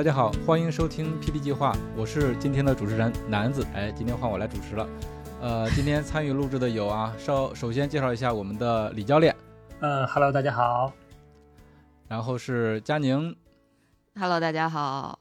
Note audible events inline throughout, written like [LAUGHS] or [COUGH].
大家好，欢迎收听 PP 计划，我是今天的主持人南子。哎，今天换我来主持了。呃，[LAUGHS] 今天参与录制的有啊，稍首先介绍一下我们的李教练。嗯，Hello，大家好。然后是佳宁。Hello，大家好。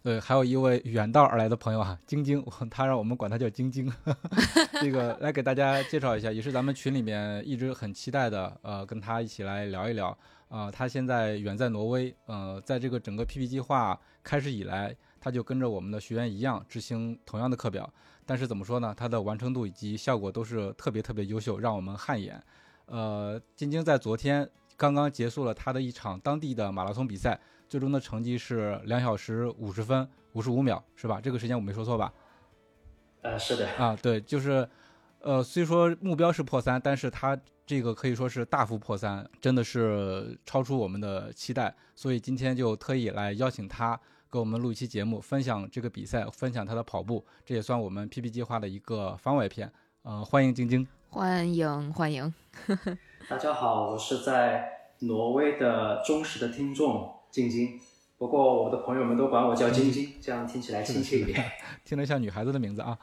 对，还有一位远道而来的朋友啊，晶晶，他让我们管他叫晶晶。[LAUGHS] 这个来给大家介绍一下，也是咱们群里面一直很期待的，呃，跟他一起来聊一聊。啊，他现在远在挪威，呃，在这个整个 PP 计划开始以来，他就跟着我们的学员一样执行同样的课表，但是怎么说呢？他的完成度以及效果都是特别特别优秀，让我们汗颜。呃，晶晶在昨天刚刚结束了他的一场当地的马拉松比赛，最终的成绩是两小时五十分五十五秒，是吧？这个时间我没说错吧？呃，是的。啊，对，就是，呃，虽说目标是破三，但是他。这个可以说是大幅破三，真的是超出我们的期待，所以今天就特意来邀请他给我们录一期节目，分享这个比赛，分享他的跑步，这也算我们 PP 计划的一个番外篇。呃，欢迎晶晶，欢迎欢迎。[LAUGHS] 大家好，我是在挪威的忠实的听众晶晶，不过我的朋友们都管我叫晶晶，这样听起来亲切一点，[LAUGHS] 听着像女孩子的名字啊。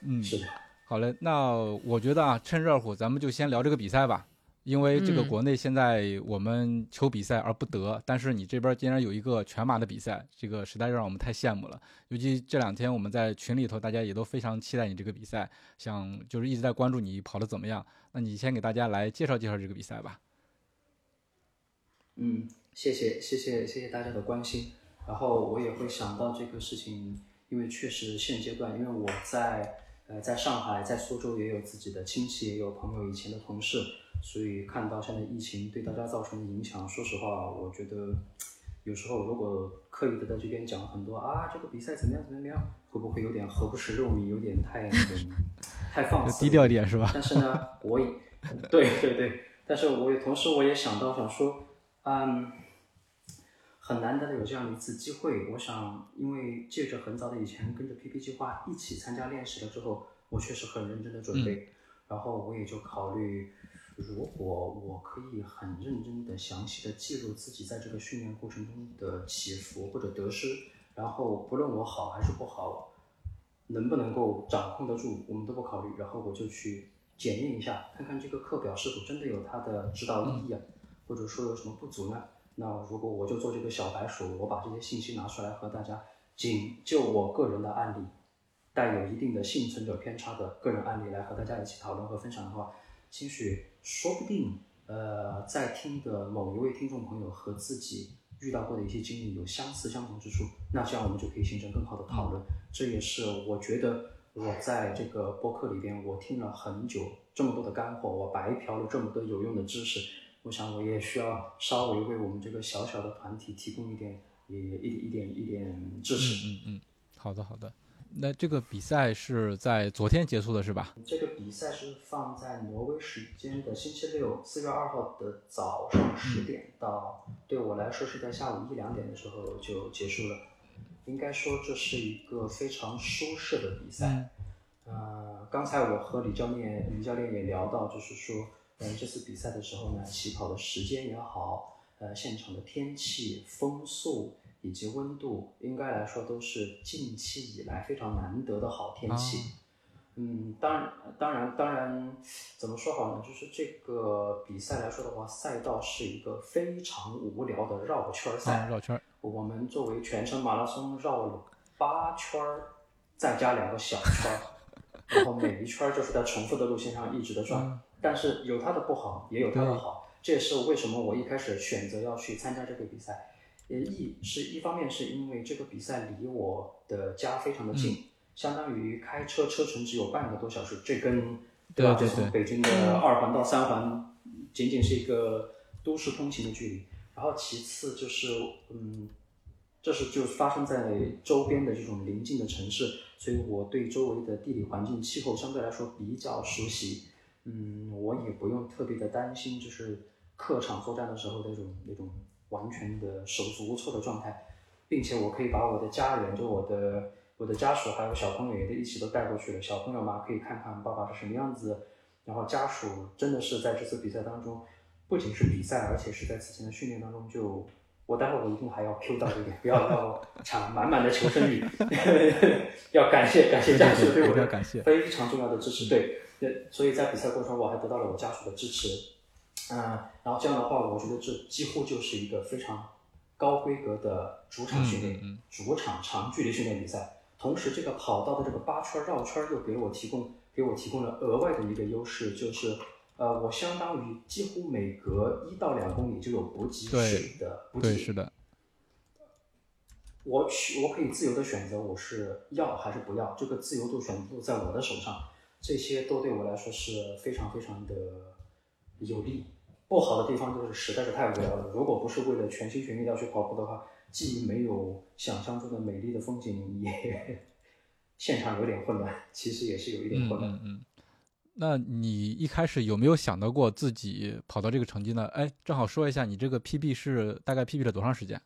嗯，[LAUGHS] 是的。好嘞，那我觉得啊，趁热乎，咱们就先聊这个比赛吧。因为这个国内现在我们求比赛而不得，但是你这边竟然有一个全马的比赛，这个实在让我们太羡慕了。尤其这两天我们在群里头，大家也都非常期待你这个比赛，想就是一直在关注你跑的怎么样。那你先给大家来介绍介绍这个比赛吧。嗯，谢谢谢谢谢谢大家的关心。然后我也会想到这个事情，因为确实现阶段，因为我在。呃，在上海，在苏州也有自己的亲戚，也有朋友，以前的同事，所以看到现在疫情对大家造成的影响，说实话，我觉得有时候如果刻意的在这边讲很多啊，这个比赛怎么样怎么样，会不会有点何不食肉糜，有点太那个 [LAUGHS] 太放肆，低调一点是吧？但是呢，我也 [LAUGHS] 对对对，但是我也同时我也想到想说，嗯。很难得的有这样的一次机会，我想，因为借着很早的以前跟着 PP 计划一起参加练习了之后，我确实很认真的准备，然后我也就考虑，如果我可以很认真的、详细的记录自己在这个训练过程中的起伏或者得失，然后不论我好还是不好，能不能够掌控得住，我们都不考虑，然后我就去检验一下，看看这个课表是否真的有它的指导意义啊，或者说有什么不足呢？那如果我就做这个小白鼠，我把这些信息拿出来和大家，仅就我个人的案例，带有一定的幸存者偏差的个人案例来和大家一起讨论和分享的话，兴许说不定，呃，在听的某一位听众朋友和自己遇到过的一些经历有相似相同之处，那这样我们就可以形成更好的讨论。这也是我觉得我在这个播客里边，我听了很久这么多的干货，我白嫖了这么多有用的知识。我想我也需要稍微为我们这个小小的团体提供一点，也一一点一点支持。嗯嗯，好的好的。那这个比赛是在昨天结束的是吧？这个比赛是放在挪威时间的星期六四月二号的早上十点到，对我来说是在下午一两点的时候就结束了。应该说这是一个非常舒适的比赛。呃，刚才我和李教练李教练也聊到，就是说。嗯，这次比赛的时候呢，起跑的时间也好，呃，现场的天气、风速以及温度，应该来说都是近期以来非常难得的好天气。嗯，当然，当然，当然，怎么说好呢？就是这个比赛来说的话，赛道是一个非常无聊的绕圈赛。绕圈。我们作为全程马拉松绕了八圈儿，再加两个小圈儿，[LAUGHS] 然后每一圈就是在重复的路线上一直的转。但是有它的不好，也有它的好，这也是为什么我一开始选择要去参加这个比赛。呃，一是一方面是因为这个比赛离我的家非常的近，相当于开车车程只有半个多小时，这跟对吧？就从北京的二环到三环，仅仅是一个都市通勤的距离。然后其次就是，嗯，这是就发生在周边的这种邻近的城市，所以我对周围的地理环境、气候相对来说比较熟悉。嗯，我也不用特别的担心，就是客场作战的时候那种那种完全的手足无措的状态，并且我可以把我的家人，就我的我的家属还有小朋友也都一起都带过去了。小朋友嘛，可以看看爸爸是什么样子，然后家属真的是在这次比赛当中，不仅是比赛，而且是在此前的训练当中就。我待会儿我一定还要 Q 到一点，不要让我抢满满的求生欲。[LAUGHS] 要感谢感谢家属对我的感谢非常重要的支持，对，对，所以在比赛过程中我还得到了我家属的支持，嗯，然后这样的话，我觉得这几乎就是一个非常高规格的主场训练，嗯嗯嗯。主场长距离训练比赛。同时，这个跑道的这个八圈绕圈又给我提供给我提供了额外的一个优势，就是呃，我相当于几乎每隔一到两公里就有补给水的补给对，是的，我选我可以自由的选择我是要还是不要，这个自由度选择度在我的手上，这些都对我来说是非常非常的有利。不好的地方就是实在是太无聊了，如果不是为了全心全意地要去跑步的话，既没有想象中的美丽的风景，也 [LAUGHS] 现场有点混乱，其实也是有一点嗯混乱。嗯嗯。那你一开始有没有想到过自己跑到这个成绩呢？哎，正好说一下，你这个 PB 是大概 PB 了多长时间？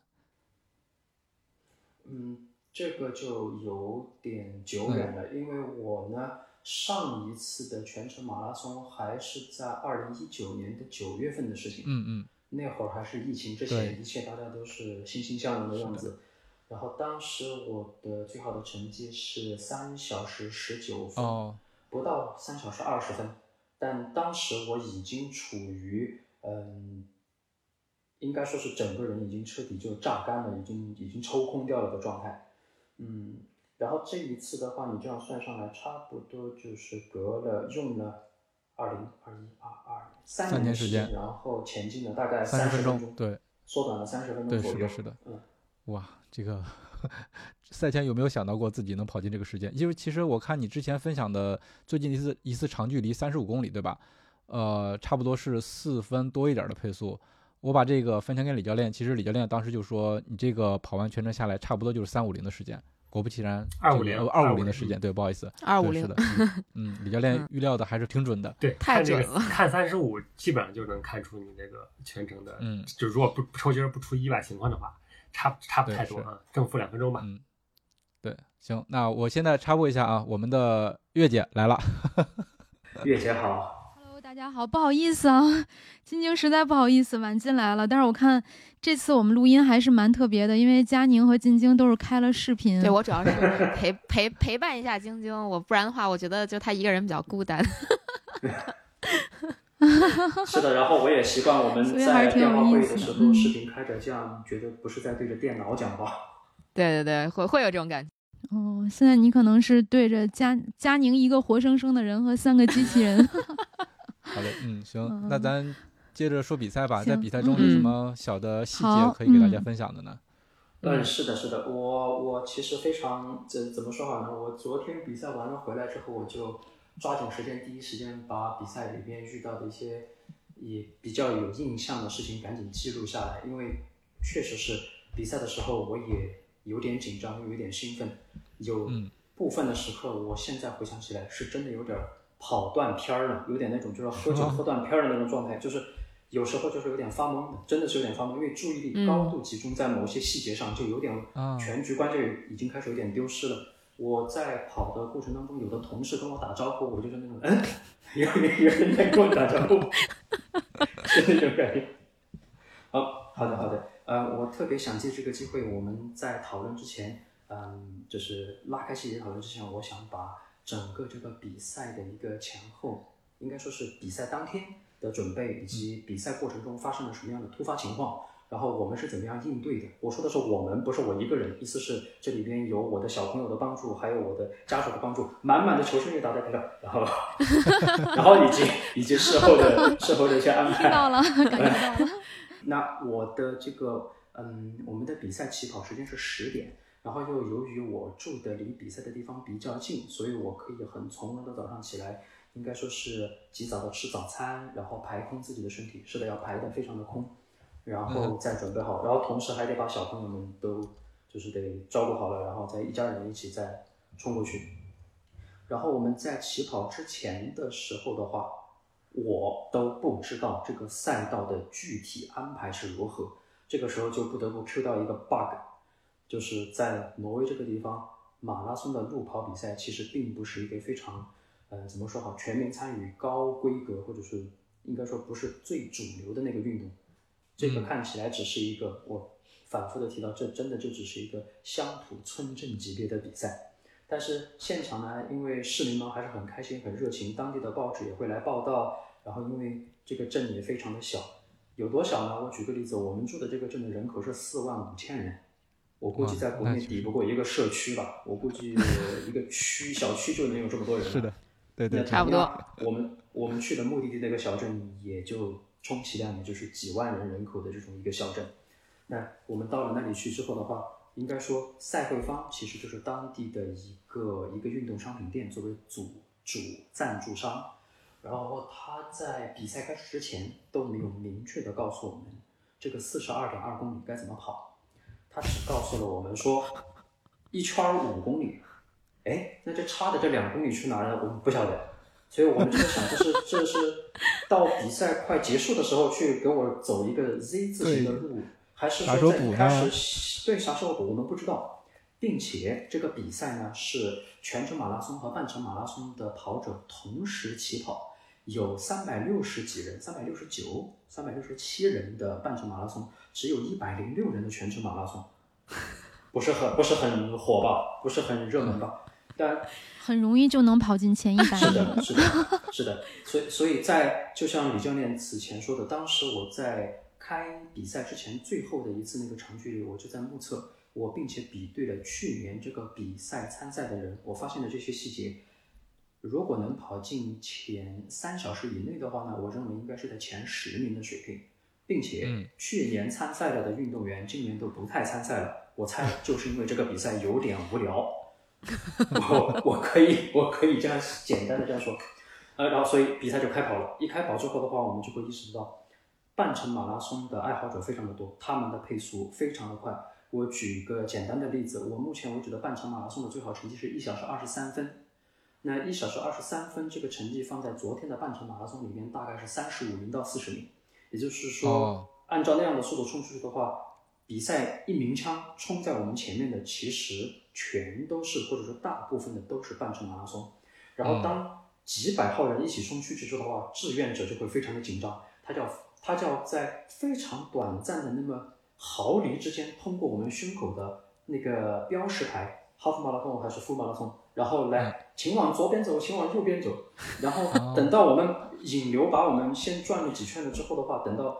嗯，这个就有点久远了，因为我呢，上一次的全程马拉松还是在二零一九年的九月份的事情。嗯嗯那会儿还是疫情之前，一切大家都是欣欣向荣的样子。然后当时我的最好的成绩是三小时十九分，哦，不到三小时二十分。但当时我已经处于嗯，应该说是整个人已经彻底就榨干了，已经已经抽空掉了的状态。嗯，然后这一次的话，你这样算上来，差不多就是隔了用了二零二一二二三三年时间然后前进了大概三十分钟，对缩短了三十分钟对，左右。是的，是的。嗯，哇，这个赛前有没有想到过自己能跑进这个时间？因为其实我看你之前分享的最近一次一次长距离三十五公里，对吧？呃，差不多是四分多一点的配速。我把这个分享给李教练，其实李教练当时就说，你这个跑完全程下来，差不多就是三五零的时间。果不其然，250二五零250的时间，对，不好意思，二五零。的，嗯 [LAUGHS] 嗯，李教练嗯。预料的还是挺准的。对，太看这个准了。看三十五，基本上就能看出你那个全程的，嗯。就如果不不抽筋儿不出意外情况的话，差差不太多啊，正负两分钟吧。嗯，对，行，那我现在插播一下啊，我们的月姐来了。[LAUGHS] 月姐好大家好，不好意思啊，[LAUGHS] 晶晶实在不好意思晚进来了。但是我看这次我们录音还是蛮特别的，因为佳宁和晶晶都是开了视频。对我主要是陪陪陪伴一下晶晶，我不然的话，我觉得就她一个人比较孤单。是的，然后我也习惯我们所以还在是挺有电话会意思的的时候嗯视频开着，这样觉得不是在对着电脑讲话。对对对，会会有这种感觉。哦，现在你可能是对着佳佳宁一个活生生的人和三个机器人。好嘞，嗯，行，嗯那咱接着说比赛吧。在比赛中有什嗯么小的细节可以给大家嗯分享的呢？嗯，是的，是的，我我其实非常怎怎么说好呢？我昨天比赛完了回来之后，我就抓紧时间，第一时间把比赛里边遇到的一些也比较有印象的事情赶紧记录下来，因为确实是比赛的时候我也有点紧张，又有点兴奋，有嗯部分的时刻，我现在回想起来是真的有点儿跑断片儿了，有点那种就是喝酒 [LAUGHS] 喝断片儿的那种状态，就是有时候就是有点发懵的，真的是有点发懵，因为注意力嗯高度集中在某些细节上，就有点啊全局观就已经开始有点丢失了。我在跑的过程当中，有的同事跟我打招呼，我就是那种嗯，有 [LAUGHS] 有人在跟我打招呼，[LAUGHS] 是那种感觉。好，好的，好的。呃，我特别想借这个机会，我们在讨论之前，嗯，就是拉开细节讨论之前，我想把整个这个比赛的一个前后，应该说是比赛当天的准备，以及比赛过程中发生了什么样的突发情况，然后我们是怎么样应对的。我说的是我们，不是我一个人，意思是这里边有我的小朋友的帮助，还有我的家属的帮助，满满的求生欲打在台上，然后，[LAUGHS] 然后以及以及事后的事后的一些安排。听到了，感觉到了。那我的这个，嗯，我们的比赛起跑时间是十点，然后又由于我住的离比赛的地方比较近，所以我可以很从容的早上起来，应该说是及早的吃早餐，然后排空自己的身体，是的，要排的非常的空，然后再准备好，然后同时还得把小朋友们都就是得照顾好了，然后再一家人一起再冲过去。然后我们在起跑之前的时候的话，我都不知道这个赛道的具体安排是如何。这个时候就不得不 Q 到一个 bug，就是在挪威这个地方，马拉松的路跑比赛其实并不是一个非常，呃，怎么说好，全民参与、高规格，或者是应该说不是最主流的那个运动。这个看起来只是一个，我反复的提到，这真的就只是一个乡土村镇级别的比赛。但是现场呢，因为市民们还是很开心、很热情，当地的报纸也会来报道。然后因为这个镇也非常的小，有多小呢？我举个例子，我们住的这个镇的人口是四万五千人，我估计在国内抵不过一个社区吧。我估计一个区小区就能有这么多人。是的，对对，差不多。我们我们去的目的地那个小镇，也就充其量也就是几万人人口的这种一个小镇。那我们到了那里去之后的话。应该说，赛会方其实就是当地的一个一个运动商品店作为主主赞助商，然后他在比赛开始之前都没有明确的告诉我们这个四十二点二公里该怎么跑，他只告诉了我们说一圈五公里，哎，那这差的这两公里去哪儿呢？我们不晓得，所以我们就在想，这是这是到比赛快结束的时候去给我走一个 Z 字形的路。还是说在开始对啥时候补我们不知道，并且这个比赛呢是全程马拉松和半程马拉松的跑者同时起跑，有三百六十几人，三百六十九、三百六十七人的半程马拉松，只有一百零六人的全程马拉松，[LAUGHS] 不是很不是很火爆，不是很热门吧？但很容易就能跑进前一百。[LAUGHS] 是的，是的，是的。所以所以在就像李教练此前说的，当时我在。开比赛之前最后的一次那个长距离，我就在目测我，并且比对了去年这个比赛参赛的人，我发现了这些细节。如果能跑进前三小时以内的话呢，我认为应该是在前十名的水平，并且去年参赛了的运动员今年都不太参赛了，我猜就是因为这个比赛有点无聊。我我可以我可以这样简单的这样说，呃，然后所以比赛就开跑了。一开跑之后的话，我们就会意识到。半程马拉松的爱好者非常的多，他们的配速非常的快。我举一个简单的例子，我目前为止的半程马拉松的最好成绩是一小时二十三分。那一小时二十三分这个成绩放在昨天的半程马拉松里面，大概是三十五名到四十名。也就是说，按照那样的速度冲出去的话，比赛一鸣枪冲在我们前面的，其实全都是或者说大部分的都是半程马拉松。然后当几百号人一起冲出去之后的话，志愿者就会非常的紧张，他叫。他就要在非常短暂的那么毫厘之间，通过我们胸口的那个标识牌，哈夫马拉松还是夫马拉松，然后来，请往左边走，请往右边走，然后等到我们引流把我们先转了几圈了之后的话，等到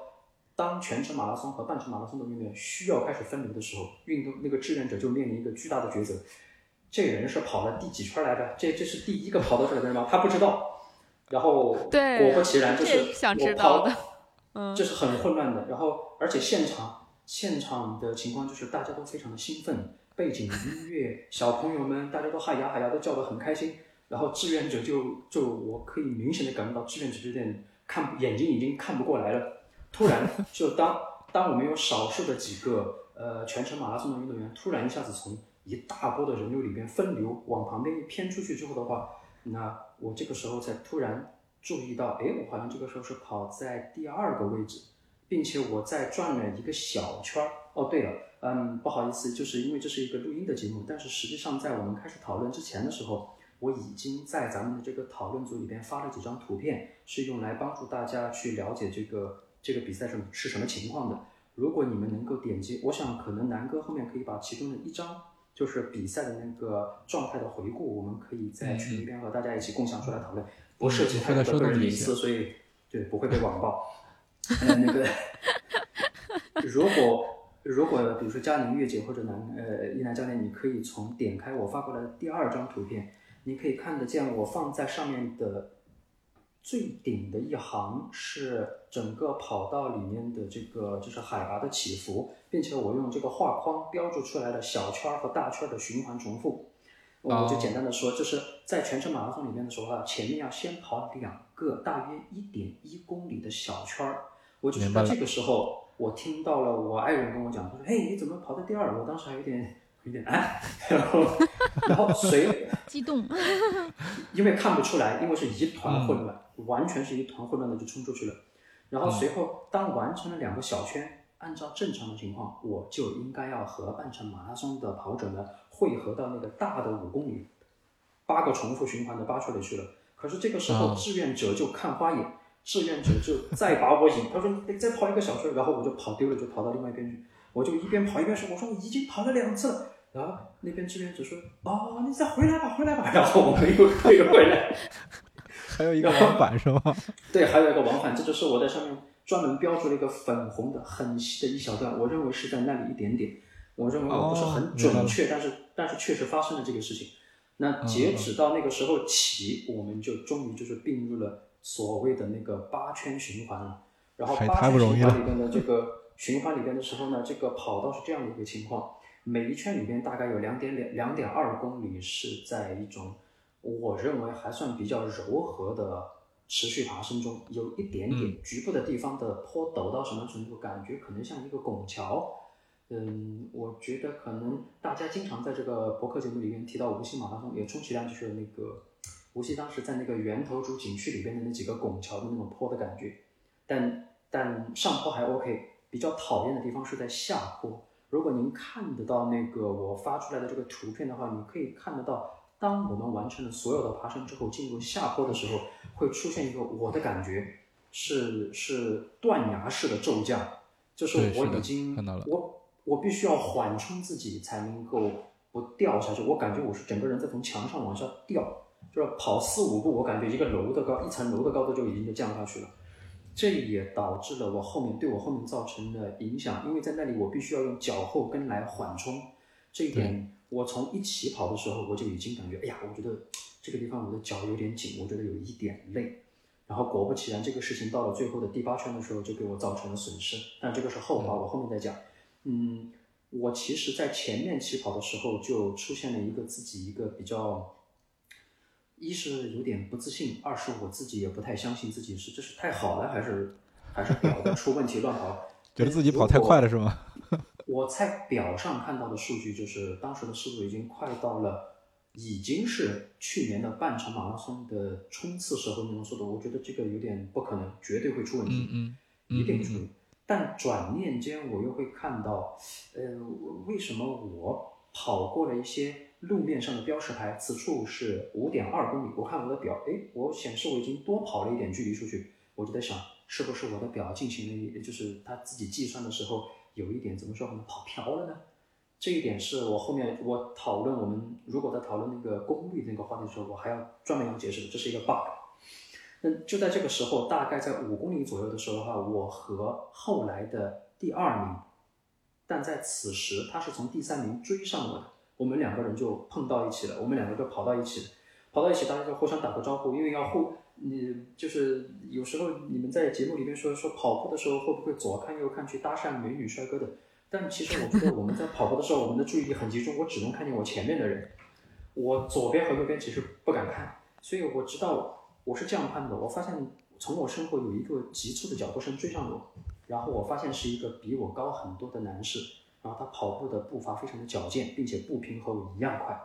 当全程马拉松和半程马拉松的运动员需要开始分流的时候，运动那个志愿者就面临一个巨大的抉择，这人是跑了第几圈来着？这这是第一个跑到这里的人吗？他不知道，然后果不其然就是我跑。[LAUGHS] 这是很混乱的，然后而且现场现场的情况就是大家都非常的兴奋，背景音乐，小朋友们大家都嗨呀嗨呀，都叫得很开心。然后志愿者就就我可以明显的感觉到志愿者有点看眼睛已经看不过来了。突然就当 [LAUGHS] 当我们有少数的几个呃全程马拉松的运动员突然一下子从一大波的人流里边分流往旁边一偏出去之后的话，那我这个时候才突然。注意到，哎，我好像这个时候是跑在第二个位置，并且我在转了一个小圈儿。哦，对了，嗯，不好意思，就是因为这是一个录音的节目，但是实际上在我们开始讨论之前的时候，我已经在咱们的这个讨论组里边发了几张图片，是用来帮助大家去了解这个这个比赛是是什么情况的。如果你们能够点击，我想可能南哥后面可以把其中的一张，就是比赛的那个状态的回顾，我们可以在群里边和大家一起共享出来讨论。不涉及太多的个人隐私，所以对不会被网暴。那个，[LAUGHS] 如果如果比如说佳宁月姐或者南呃一楠教练，你可以从点开我发过来的第二张图片，你可以看得见我放在上面的最顶的一行是整个跑道里面的这个就是海拔的起伏，并且我用这个画框标注出来的小圈和大圈的循环重复。我就简单的说，就是在全程马拉松里面的时候啊，前面要先跑两个大约一点一公里的小圈儿。我就是在这个时候，我听到了我爱人跟我讲，他说：“哎，你怎么跑到第二？”我当时还有点有点啊，然后然后谁 [LAUGHS] 激动，因为看不出来，因为是一团混乱，完全是一团混乱的就冲出去了。然后随后当完成了两个小圈，按照正常的情况，我就应该要和半程马拉松的跑者们汇合到那个大的五公里，八个重复循环的八圈里去了。可是这个时候哦志愿者就看花眼，志愿者就再把我引，他说你再跑一个小时，然后我就跑丢了，就跑到另外一边去。我就一边跑一边说，我说我已经跑了两次了。然后那边志愿者说：“哦，你再回来吧，回来吧。”然后我们又退回来。还有一个往返是吗？对，还有一个往返，这就是我在上面专门标注了一个粉红的很细的一小段，我认为是在那里一点点，我认为我不是很准确，但是但是确实发生了这个事情。那截止到那个时候起，我们就终于就是并入了所谓的那个八圈循环了。然后八圈循环里边的这个循环里边的时候呢，这个跑道是这样的一个情况，每一圈里边大概有两点两两点二公里是在一种我认为还算比较柔和的持续爬升中，有一点点局部的地方的坡陡到什么程度，感觉可能像一个拱桥。嗯，我觉得可能大家经常在这个博客节目里面提到无锡马拉松，也充其量就是那个无锡当时在那个源头主景区里边的那几个拱桥的那种坡的感觉。但但上坡还 OK，比较讨厌的地方是在下坡。如果您看得到那个我发出来的这个图片的话，你可以看得到，当我们完成了所有的爬升之后，进入下坡的时候，会出现一个我的感觉是是断崖式的骤降，就是我已经看到了我我必须要缓冲自己才能够不掉下去。我感觉我是整个人在从墙上往下掉，就是跑四五步，我感觉一个楼的高一层楼的高度就已经就降下去了。这也导致了我后面对我后面造成的影响，因为在那里我必须要用脚后跟来缓冲，这一点我从一起跑的时候我就已经感觉，哎呀，我觉得这个地方我的脚有点紧，我觉得有一点累。然后果不其然，这个事情到了最后的第八圈的时候就给我造成了损失，但这个是后话，我后面再讲。嗯，我其实在前面起跑的时候就出现了一个自己一个比较。一是有点不自信，二是我自己也不太相信自己是这是太好了，还是还是表的出问题乱跑？[LAUGHS] 觉得自己跑太快了是吗？[LAUGHS] 我在表上看到的数据就是当时的速度已经快到了，已经是去年的半程马拉松的冲刺时候那种速度，我觉得这个有点不可能，绝对会出问题，嗯嗯一定会出问题。但转念间我又会看到，呃，为什么我跑过了一些路面上的标识牌，此处是五点二公里，我看我的表，哎，我显示我已经多跑了一点距离出去，我就在想，是不是我的表进行了一，就是它自己计算的时候有一点怎么说呢，跑飘了呢？这一点是我后面我讨论我们如果在讨论那个功率那个话题的时候，我还要专门要解释的，这是一个 bug。那就在这个时候，大概在五公里左右的时候的话，我和后来的第二名，但在此时他是从第三名追上我的，我们两个人就碰到一起了，我们两个就跑到一起了，跑到一起大家就互相打个招呼，因为要互，你就是有时候你们在节目里面说说跑步的时候会不会左看右看去搭讪美女帅哥的，但其实我觉得我们在跑步的时候，我们的注意力很集中，我只能看见我前面的人，我左边和右边其实不敢看，所以我知道我是这样看的，我发现从我身后有一个急促的脚步声追上我，然后我发现是一个比我高很多的男士，然后他跑步的步伐非常的矫健，并且步频和我一样快。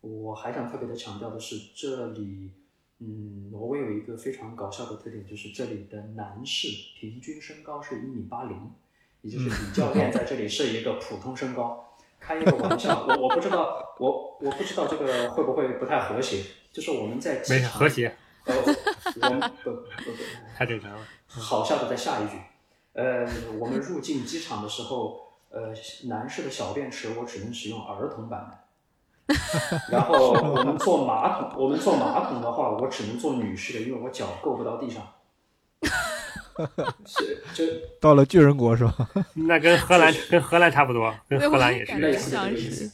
我还想特别的强调的是，这里，嗯，挪威有一个非常搞笑的特点，就是这里的男士平均身高是一米八零，也就是李教练在这里是一个普通身高。开一个玩笑，我我不知道，我我不知道这个会不会不太和谐，就是我们在机场和谐，呃，我们不不不，太正常了。好笑的在下一句，呃，我们入境机场的时候，呃，男士的小便池我只能使用儿童版的，[LAUGHS] 然后我们坐马桶，我们坐马桶的话，我只能坐女士的，因为我脚够不到地上。[LAUGHS] 是，就 [LAUGHS] 到了巨人国是吧？那跟荷兰跟荷兰差不多，跟荷兰也是类似的这个意思，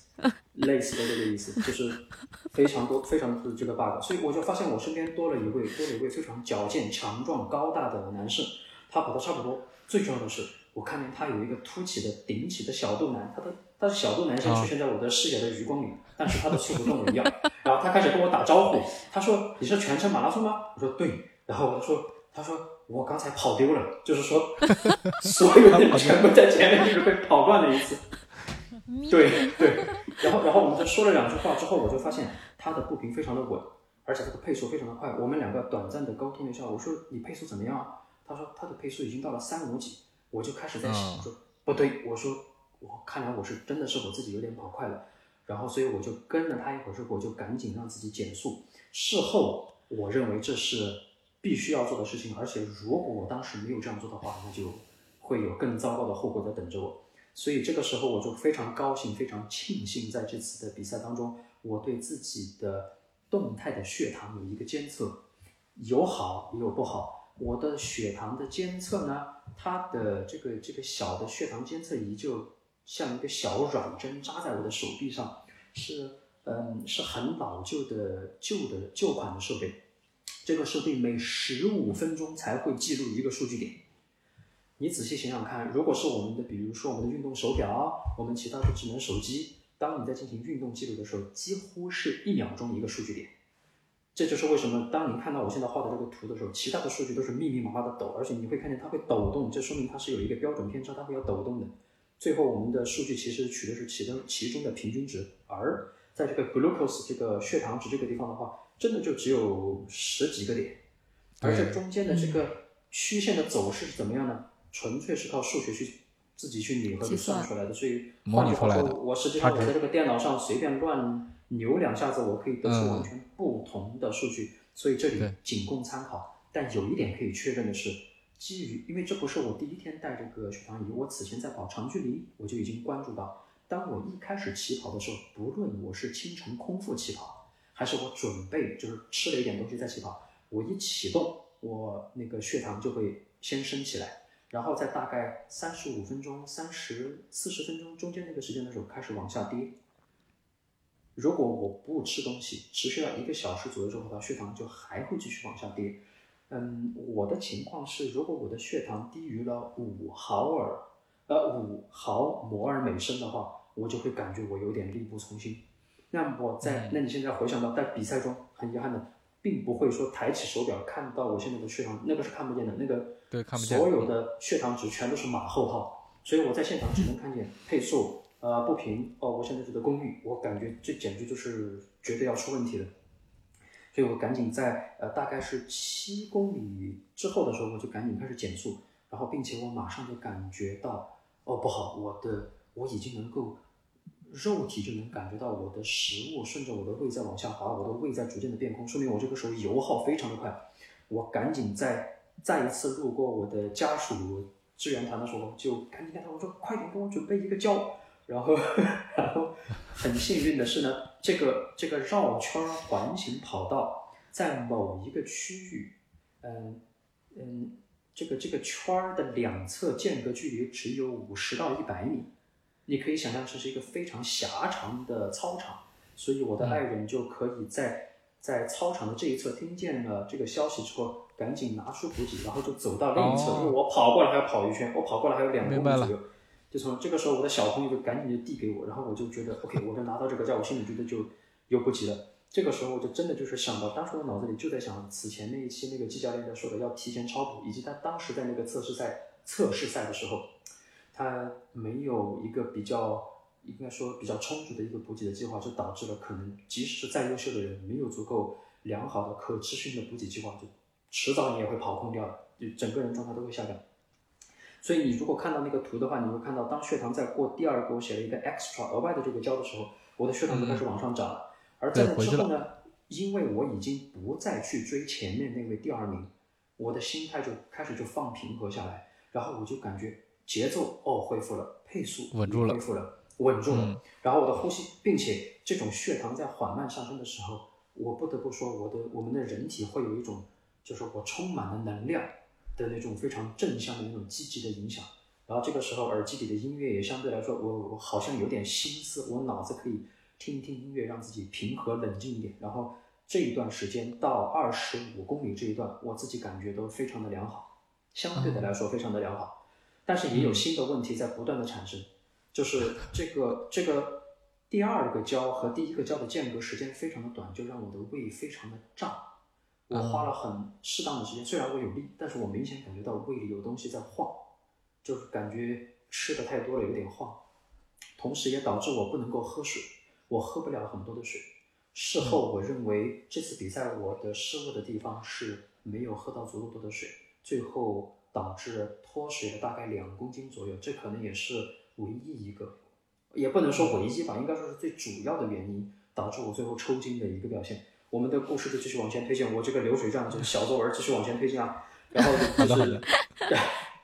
类似的这个意思，就是非常多非常多的这个 bug，所以我就发现我身边多了一位多了一位非常矫健、强壮、高大的男士。他跑的差不多。最重要的是，我看见他有一个凸起的顶起的小肚腩，他的他的小肚腩先出现在我的视野的余光里，但是他的速度跟我一样。然后他开始跟我打招呼，他说：“你是全程马拉松吗？”我说：“对。”然后我说：“他说我刚才跑丢了，就是说 [LAUGHS] 所有人全部在前面就是被跑断了一次。[LAUGHS] ”对对，然后然后我们就说了两句话之后，我就发现他的步频非常的稳，而且他的配速非常的快。我们两个短暂的沟通了一下，我说你配速怎么样啊？他说他的配速已经到了三五几，我就开始在想，我说不对，我说我看来我是真的是我自己有点跑快了，然后所以我就跟了他一会儿之后，我就赶紧让自己减速。事后我认为这是必须要做的事情，而且如果我当时没有这样做的话，那就会有更糟糕的后果在等着我。所以这个时候我就非常高兴，非常庆幸，在这次的比赛当中，我对自己的动态的血糖有一个监测，有好也有不好。我的血糖的监测呢，它的这个这个小的血糖监测仪就像一个小软针扎在我的手臂上，是嗯是很老旧的旧的旧款的设备，这个设备每十五分钟才会记录一个数据点。你仔细想想看，如果是我们的，比如说我们的运动手表，我们其他的智能手机，当你在进行运动记录的时候，几乎是一秒钟一个数据点。这就是为什么当你看到我现在画的这个图的时候，其他的数据都是密密麻麻的抖，而且你会看见它会抖动，这说明它是有一个标准偏差，它会要抖动的。最后我们的数据其实取的是其中其中的平均值，而在这个 glucose 这个血糖值这个地方的话，真的就只有十几个点，而这中间的这个曲线的走势是怎么样呢？纯粹是靠数学去自己去拟合去算出来的，所以模拟出来的。我实际上我在这个电脑上随便乱扭两下子，我可以得出完全不同的数据，所以这里仅供参考。但有一点可以确认的是，基于因为这不是我第一天带这个血糖仪，我此前在跑长距离，我就已经关注到，当我一开始起跑的时候，不论我是清晨空腹起跑，还是我准备就是吃了一点东西再起跑，我一启动，我那个血糖就会先升起来。然后在大概三十五分钟、三十四十分钟中间那个时间的时候开始往下跌。如果我不吃东西，持续了一个小时左右之后，它血糖就还会继续往下跌。嗯，我的情况是，如果我的血糖低于了五毫尔，呃，五毫摩尔每升的话，我就会感觉我有点力不从心。那我在，那你现在回想到在比赛中，很遗憾的。并不会说抬起手表看到我现在的血糖，那个是看不见的，那个对看不见。所有的血糖值全都是马后炮，所以我在现场只能看见配速呃不平哦，我现在住的公寓，我感觉这简直就是绝对要出问题的，所以我赶紧在呃大概是七公里之后的时候，我就赶紧开始减速，然后并且我马上就感觉到哦不好，我的我已经能够。肉体就能感觉到我的食物顺着我的胃在往下滑，我的胃在逐渐的变空，说明我这个时候油耗非常的快。我赶紧在再一次路过我的家属支援团的时候，就赶紧跟他我说快点给我准备一个胶。然后，[LAUGHS] 然后很幸运的是呢，这个这个绕圈环形跑道在某一个区域，嗯嗯，这个这个圈儿的两侧间隔距离只有五十到一百米。你可以想象这是一个非常狭长的操场，所以我的爱人就可以在在操场的这一侧听见了这个消息之后，赶紧拿出补给，然后就走到另一侧，因为我跑过来还要跑一圈，我跑过来还有两公里左右，就从这个时候我的小朋友就赶紧就递给我，然后我就觉得 OK，我就拿到这个胶，我心里觉得就有补给了。这个时候我就真的就是想到，当时我脑子里就在想，此前那一期那个季教练在说的要提前超补，以及他当时在那个测试赛测试赛的时候。他没有一个比较，应该说比较充足的一个补给的计划，就导致了可能即使是再优秀的人，没有足够良好的可持续性的补给计划，就迟早你也会跑空掉的，就整个人状态都会下降。所以你如果看到那个图的话，你会看到当血糖在过第二个我写了一个 extra 额外的这个胶的时候，我的血糖就开始往上涨了。而在那之后呢，因为我已经不再去追前面那位第二名，我的心态就开始就放平和下来，然后我就感觉。节奏哦恢复了，配速稳住了，恢复了，稳住了。然后我的呼吸，并且这种血糖在缓慢上升的时候，我不得不说，我的我们的人体会有一种，就是我充满了能量的那种非常正向的那种积极的影响。然后这个时候耳机里的音乐也相对来说，我我好像有点心思，我脑子可以听一听音乐，让自己平和冷静一点。然后这一段时间到二十五公里这一段，我自己感觉都非常的良好。相对的来说非常的良好，但是也有新的问题在不断的产生，就是这个这个第二个胶和第一个胶的间隔时间非常的短，就让我的胃非常的胀。我花了很适当的时间，虽然我有力，但是我明显感觉到胃里有东西在晃，就是感觉吃的太多了有点晃，同时也导致我不能够喝水，我喝不了很多的水。事后我认为这次比赛我的失误的地方是没有喝到足够多的水，最后导致脱水了大概两公斤左右，这可能也是唯一一个，也不能说唯一吧，应该说是最主要的原因导致我最后抽筋的一个表现。我们的故事就继续往前推进，我这个流水账就是小作文继续往前推进啊，然后就是，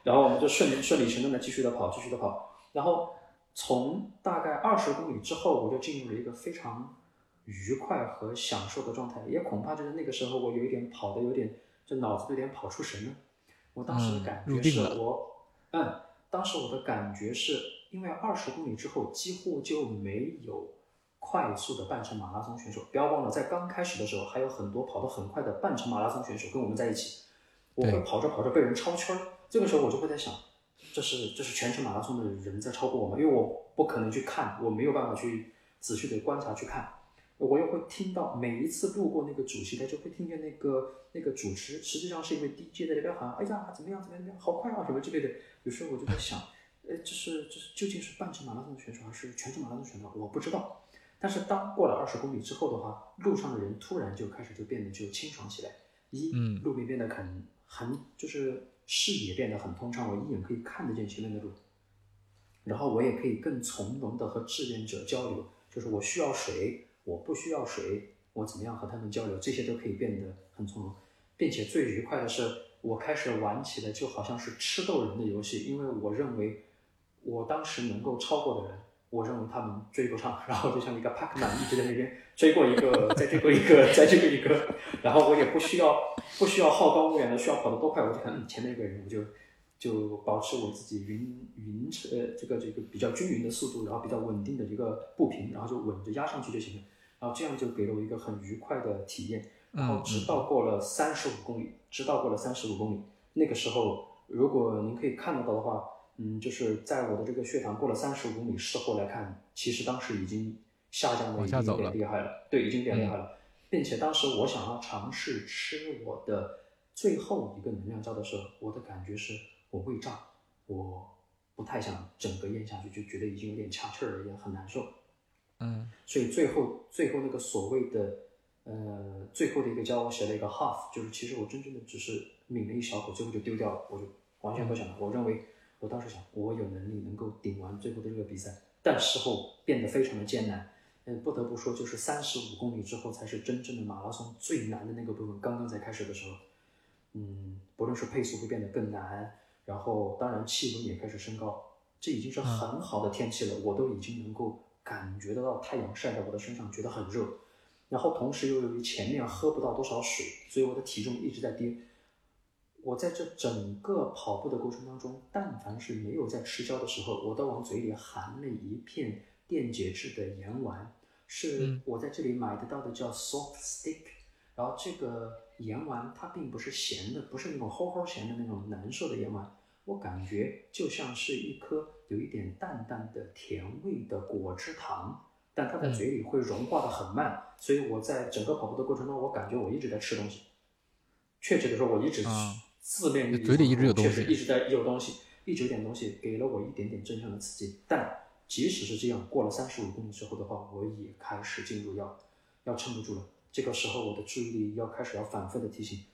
然后我们就顺顺理成章的继续的跑，继续的跑，然后从大概二十公里之后，我就进入了一个非常愉快和享受的状态，也恐怕就是那个时候我有一点跑的有点，就脑子有点跑出神了。我当时的感觉是我，嗯，当时我的感觉是因为二十公里之后几乎就没有。快速的半程马拉松选手，不要忘了，在刚开始的时候还有很多跑得很快的半程马拉松选手跟我们在一起。我会跑着跑着被人超圈儿，这个时候我就会在想，这是这是全程马拉松的人在超过我吗？因为我不可能去看，我没有办法去仔细的观察去看。我又会听到每一次路过那个主席台，就会听见那个那个主持，实际上是一位 DJ 在那边喊：“哎呀，怎么样怎么样怎么样，好快啊什么之类的。”有时候我就在想，呃，这是这是究竟是半程马拉松的选手还是全程马拉松选手？我不知道。但是当过了二十公里之后的话，路上的人突然就开始就变得就清爽起来。一，路面变得很很就是视野变得很通畅，我一眼可以看得见前面的路。然后我也可以更从容的和志愿者交流，就是我需要谁，我不需要谁，我怎么样和他们交流，这些都可以变得很从容，并且最愉快的是，我开始玩起了就好像是吃豆人的游戏，因为我认为我当时能够超过的人。我认为他们追不上，然后就像一个 Pacman 一直在那边追过一个，再追过一个，再追过一个，然后我也不需要不需要好高骛远的，需要跑得多快，我就看嗯前面一个人，我就就保持我自己匀匀呃这个这个比较均匀的速度，然后比较稳定的一个步频，然后就稳着压上去就行了，然后这样就给了我一个很愉快的体验，然后直到过了三十五公里，直到过了三十五公里，那个时候如果您可以看得到的话。嗯，就是在我的这个血糖过了三十五公里，事后来看，其实当时已经下降的已经有点厉害了，对，已经变厉害了，并且当时我想要尝试吃我的最后一个能量胶的时候，我的感觉是我胃胀，我不太想整个咽下去，就觉得已经有点掐气儿了，也很难受。嗯，所以最后最后那个所谓的呃最后的一个胶，我写了一个 half，就是其实我真正的只是抿了一小口，最后就丢掉了，我就完全不想了，我认为。我当时想，我有能力能够顶完最后的这个比赛，但事后变得非常的艰难。嗯，不得不说，就是三十五公里之后才是真正的马拉松最难的那个部分，刚刚才开始的时候，嗯，不论是配速会变得更难，然后当然气温也开始升高，这已经是很好的天气了，我都已经能够感觉得到太阳晒在我的身上，觉得很热。然后同时又由于前面喝不到多少水，所以我的体重一直在跌。我在这整个跑步的过程当中，但凡是没有在吃胶的时候，我都往嘴里含了一片电解质的盐丸，是我在这里买得到的，叫 Soft stick。然后这个盐丸它并不是咸的，不是那种齁齁咸的那种难受的盐丸，我感觉就像是一颗有一点淡淡的甜味的果汁糖，但它在嘴里会融化的很慢，所以我在整个跑步的过程中，我感觉我一直在吃东西。确切的说，我一直吃。字面嘴里一直有东西，一直在有东西，一直有点东西，给了我一点点正向的刺激。但即使是这样，过了三十五公里之后的话，我也开始进入要要撑不住了。这个时候，我的注意力要开始要反复的提醒，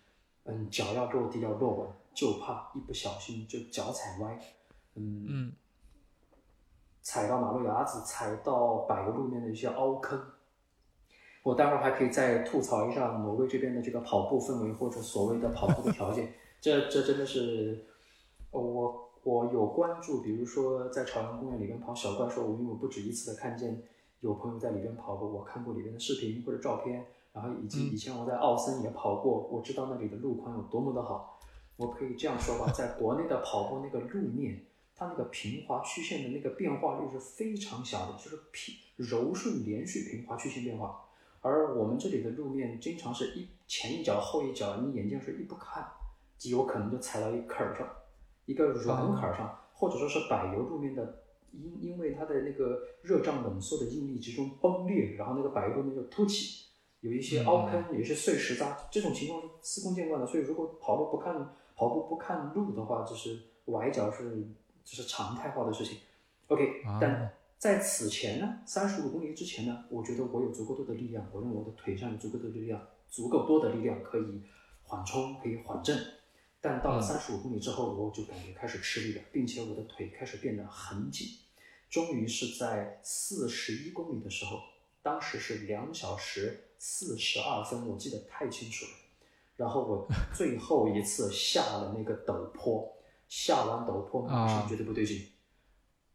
嗯，脚要落地要落稳，就怕一不小心就脚踩歪，嗯嗯，踩到马路牙子，踩到柏油路面的一些凹坑。我待会儿还可以再吐槽一下挪威这边的这个跑步氛围或者所谓的跑步的条件。这这真的是，我我有关注，比如说在朝阳公园里边跑小怪兽，我因为我不止一次的看见有朋友在里边跑过，我看过里边的视频或者照片，然后以及以前我在奥森也跑过，我知道那里的路况有多么的好。我可以这样说吧，在国内的跑步那个路面，它那个平滑曲线的那个变化率是非常小的，就是平柔顺连续平滑曲线变化，而我们这里的路面经常是一前一脚后一脚，你眼睛是一不看。极有可能就踩到一坎儿上，一个软坎儿上，或者说是柏油路面的，因因为它的那个热胀冷缩的应力集中崩裂，然后那个柏油路面就凸起，有一些凹坑，有一些碎石渣，这种情况司空见惯的。所以如果跑步不看跑步不看路的话，就是崴脚是这是常态化的事情。OK，啊但在此前呢，三十五公里之前呢，我觉得我有足够多的力量，我认为我的腿上有足够多的力量，足够多的力量可以缓冲，可以缓震。但到了嗯三十五公里之后，我就感觉开始吃力了，并且我的腿开始变得很紧。终于是在四十一公里的时候，当时是两小时四十二分，我记得太清楚了。然后我 [LAUGHS] 最后一次下了那个陡坡，下完陡坡马上啊觉得不对劲，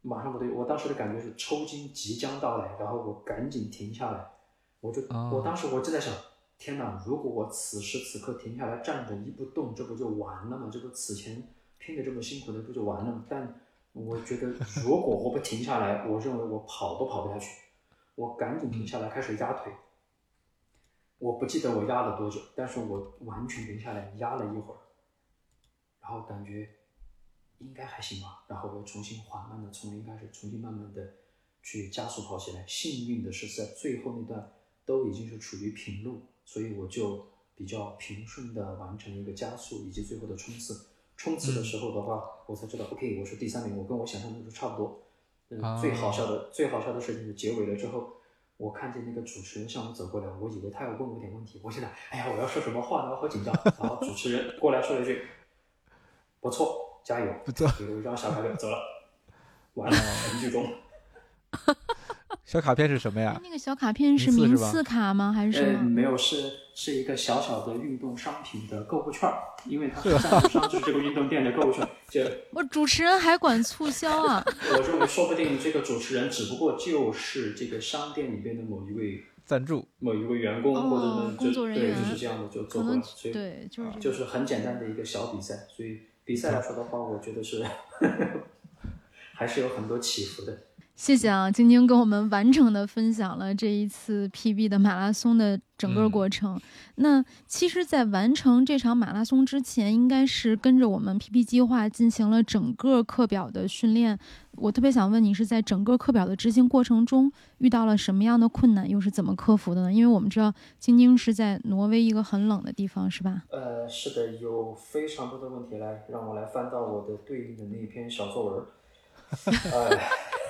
马上不对，我当时的感觉是抽筋即将到来，然后我赶紧停下来，我就、啊我当时我就在想，天哪，如果我此时此刻停下来站着一不动，这不就完了吗？这不此前拼的这么辛苦的不就完了吗？但我觉得如果我不停下来，我认为我跑都跑不下去，我赶紧停下来开始压腿。我不记得我压了多久，但是我完全停下来压了一会儿，然后感觉应该还行吧，然后我重新缓慢的从零开始，重新慢慢的去加速跑起来。幸运的是在最后那段都已经是处于平路，所以我就比较平顺的完成了一个加速以及最后的冲刺。冲刺的时候的话，我才知道，OK，我是第三名，我跟我想象中的差不多。嗯，啊最好笑的最好笑的事情是结尾了之后，我看见那个主持人向我走过来，我以为他要问我点问题，我现在哎呀，我要说什么话呢？我好紧张。然后主持人过来说了一句：“不错，加油。”不错，给了我一张小卡片，走了。[LAUGHS] 完了，全剧终。[LAUGHS] 小卡片是什么呀？那个小卡片是名名次卡吗？还是什呃，么？没有，是是一个小小的运动商品的购物券儿，因为它是赞助商就是这个运动店的购物券。就 [LAUGHS] 我主持人还管促销啊！[LAUGHS] 我认为，说不定这个主持人只不过就是这个商店里边的某一位赞助某一位员工，哦或者呢，就对，工作人员就是这样的就可能做过来，所以对，就是这个就是很简单的一个小比赛。所以比赛来说的话，我觉得是 [LAUGHS] 还是有很多起伏的。谢谢啊，晶晶跟我们完整的分享了这一次 PB 的马拉松的整个嗯过程。那其实，在完成这场马拉松之前，应该是跟着我们 PB 计划进行了整个课表的训练。我特别想问你，是在整个课表的执行过程中遇到了什么样的困难，又是怎么克服的呢？因为我们知道晶晶是在挪威一个很冷的地方，是吧？呃，是的，有非常多的问题来，让我来翻到我的对应的那篇小作文儿。[LAUGHS] 呃，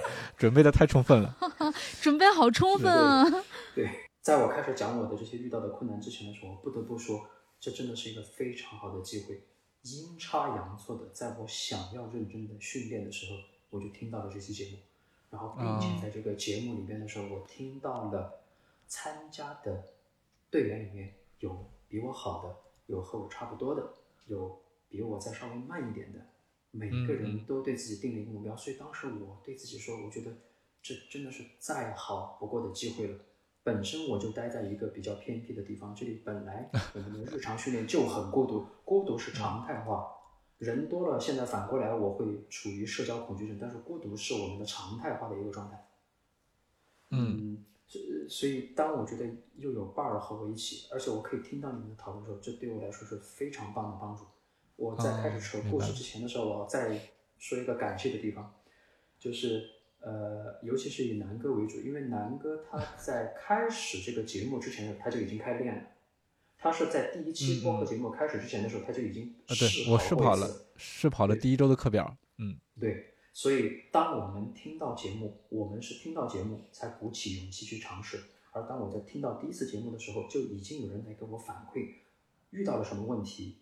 [LAUGHS] 准备的太充分了。[LAUGHS] 准备好充分啊！对，在我开始讲我的这些遇到的困难之前的时候，我不得不说，这真的是一个非常好的机会。阴差阳错的，在我想要认真的训练的时候，我就听到了这期节目，然后并且哦在这个节目里面的时候，我听到了参加的队员里面有比我好的，有和我差不多的，有比我再稍微慢一点的，每个嗯人嗯都对自己定了一个目标，所以当时我对自己说，我觉得这真的是再好不过的机会了。本身我就待在一个比较偏僻的地方，这里本来 [LAUGHS] 我们的日常训练就很孤独，孤独是常态化。人多了，现在反过来我会处于社交恐惧症，但是孤独是我们的常态化的一个状态。嗯，所所以当我觉得又有伴儿和我一起，而且我可以听到你们的讨论的时候，这对我来说是非常棒的帮助。我在开始扯故事之前的时候，我要再说一个感谢的地方，就是呃，尤其是以南哥为主，因为南哥他在开始这个节目之前，他就已经开练了。他是在第一期播客节目开始之前的时候，他就已经啊，对试我试跑了，试跑了第一周的课表。嗯对，所以当我们听到节目，我们是听到节目才鼓起勇气去尝试。而当我在听到第一次节目的时候，就已经有人来跟我反馈，遇到了什么问题，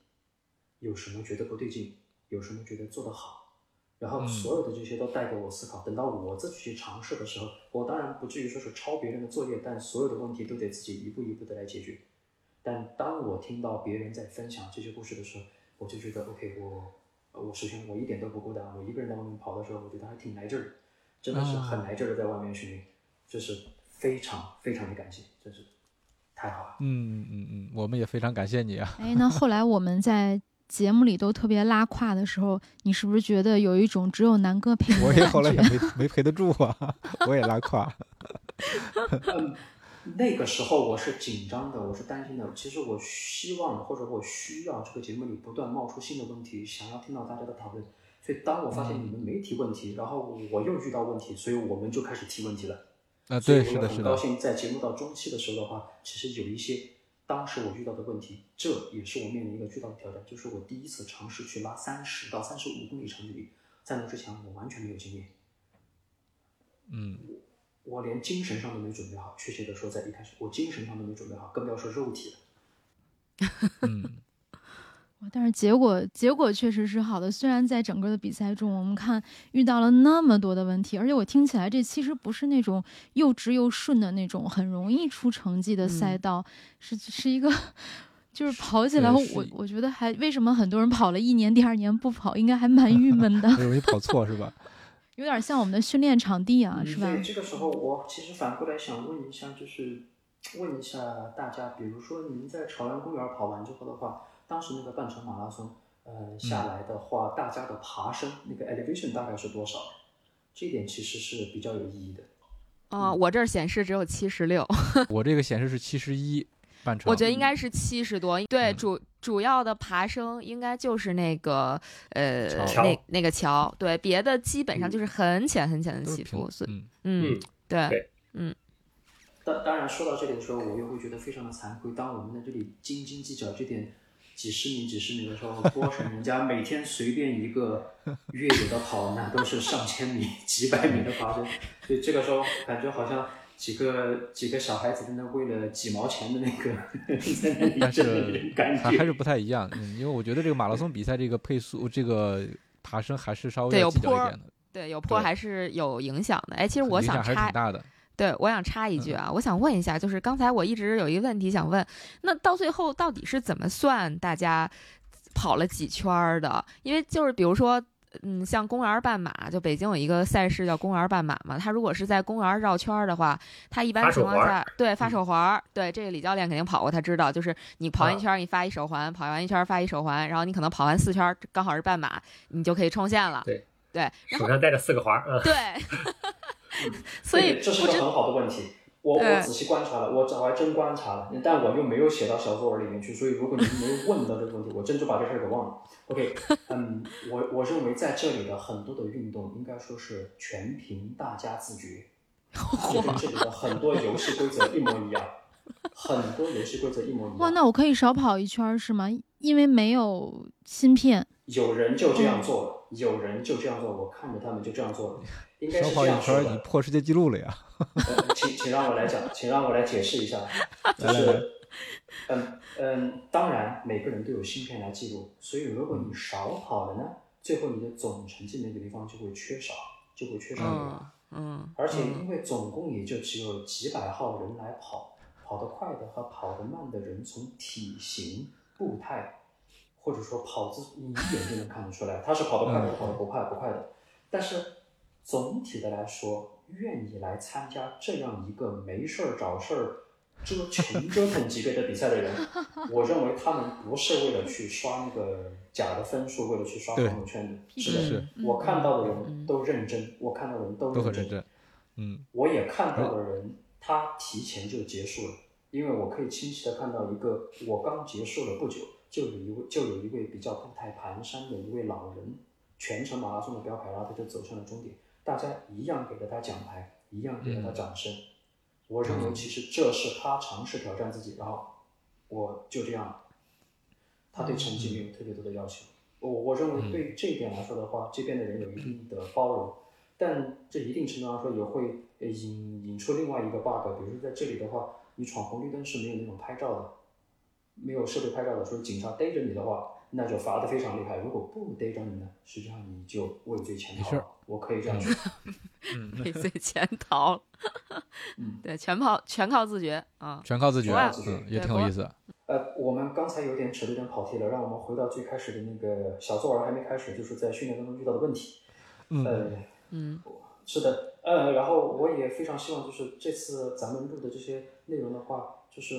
有什么觉得不对劲，有什么觉得做得好，然后嗯所有的这些都带给我思考。等到我自己去尝试的时候，我当然不至于说是抄别人的作业，但所有的问题都得自己一步一步的来解决。但当我听到别人在分享这些故事的时候，我就觉得 OK，我呃我首先我一点都不孤单，我一个人在外面跑的时候，我觉得还挺来劲儿，真的是很来劲儿的在外面训练，这是非常非常的感谢，真是太好了。嗯嗯嗯，我们也非常感谢你啊。哎，那后来我们在节目里都特别拉胯的时候，你是不是觉得有一种只有南哥陪我也后来也没没陪得住啊，我也拉胯。[LAUGHS] 嗯，那个时候我是紧张的，我是担心的。其实我希望或者我需要这个节目里不断冒出新的问题，想要听到大家的讨论。所以当我发现你们没提问题，然后我又遇到问题，所以我们就开始提问题了。啊，对，是的，是的我很高，兴在节目到中期的时候的话，其实有一些当时我遇到的问题，这也是我面临一个巨大的挑战，就是我第一次尝试去拉三十到三十五公里长距离，在那之前我完全没有经验，嗯，我连精神上都没准备好。确切的说，在一开始我精神上都没准备好，更不要说肉体了。[LAUGHS] 嗯，但是结果结果确实是好的，虽然在整个的比赛中，我们看遇到了那么多的问题，而且我听起来这其实不是那种又直又顺的那种很容易出成绩的赛道，是是一个。就是跑起来，我我觉得还为什么很多人跑了一年，第二年不跑，应该还蛮郁闷的，[LAUGHS] 很容易跑错是吧？[LAUGHS] 有点像我们的训练场地啊，是吧所以？这个时候，我其实反过来想问一下，就是问一下大家，比如说您在朝阳公园跑完之后的话，当时那个半程马拉松，呃，下来的话，大家的爬升那个 elevation 大概是多少？这一点其实是比较有意义的。啊、我这儿显示只有七十六，[LAUGHS] 我这个显示是七十一半程，我觉得应该是七十多。对，嗯主主要的爬升应该就是那个呃那那个桥，对，别的基本上嗯就是很浅很浅的起伏，所以嗯，嗯嗯，对对当当然说到这里的时候，我又会觉得非常的惭愧。当我们在这里斤斤计较这点几十米、几十米的时候，[LAUGHS] 多少人家每天随便一个越野的跑，那都是上千米、[LAUGHS] 几百米的爬升，所以这个时候感觉好像几个几个小孩子在那为了几毛钱的那个 [LAUGHS] 在那里感觉，还还是不太一样，嗯，因为我觉得这个马拉松比赛这个配速，这个爬升还是稍微有要计较一坡儿点的，对，有坡还是有影响的。哎，其实我想影响还是挺大的。对，我想插一句啊，我想问一下，就是刚才我一直有一个问题想问，那到最后到底是怎么算大家跑了几圈儿的？因为就是比如说。嗯，像公园儿半马，就北京有一个赛事叫公园儿半马嘛。他如果是在公园绕圈儿的话，他一般情况下对发手环儿，对这个李教练肯定跑过，他知道，就是你跑完一圈儿，你发一手环，跑完一圈儿发一手环，然后你可能跑完四圈儿，刚好是半马，你就可以冲线了。对对，然后手上带着四个环儿，嗯，对，[LAUGHS] [LAUGHS] 所以这是个很好的问题。我我仔细观察了，我这还真观察了，但我又没有写到小作文里面去，所以如果你们没有问到这个问题，我真就把这事儿给忘了。OK，[LAUGHS] 嗯，我我认为在这里的很多的运动应该说是全凭大家自觉，[LAUGHS] 就跟这里的很多游戏规则一模一样，很多游戏规则一模一样。哇，那我可以少跑一圈是吗？因为没有芯片。有人就这样做了，有人就这样做，我看着他们就这样做了，应该少是你说的。破世界纪录了呀！呃，请请让我来讲，请让我来解释一下，[LAUGHS] 就是，嗯嗯，当然每个人都有芯片来记录，所以如果你少跑了呢，最后你的总成绩那个地方就会缺少，就会缺少。嗯嗯，而且因为总共也就只有几百号人来跑，跑得快的和跑得慢的人从体型、步态，或者说跑姿，你一眼就能看得出来，他是跑得快的，嗯跑得不快不快的。但是总体的来说，愿意来参加这样一个没事儿找事儿、折穷折腾级别的比赛的人，我认为他们不是为了去刷那个假的分数，为了去刷朋友圈的，是是的。是我看到的嗯人都认真，我看到的人都认真认，真。嗯，我也看到的人，他提前就结束了，因为我可以清晰的看到一个我刚结束了不久，就有一位就有一位比较步态蹒跚的一位老人，全程马拉松的标牌，然后他就走向了终点，大家一样给了他奖牌，一样给了他掌声。我认为其实这是他尝试挑战自己，然后我就这样，他对成绩没有特别多的要求。我我认为对这一点来说的话，这边的人有一定的包容，但这一定程度上说也会呃引引出另外一个 bug，比如说在这里的话，你闯红绿灯是没有那种拍照的，没有设备拍照的，所以警察逮着你的话，那就罚的非常厉害。如果不逮着你呢，实际上你就畏罪潜逃了。我可以这样说。畏罪潜逃。嗯 [LAUGHS] 对，全靠全靠自觉啊。全靠自觉也挺有意思。呃，我们刚才有点扯得有点跑题了，让我们回到最开始的那个小作文还没开始，就是在训练当中遇到的问题。嗯，呃，嗯是的，呃，然后我也非常希望，就是这次咱们录的这些内容的话，就是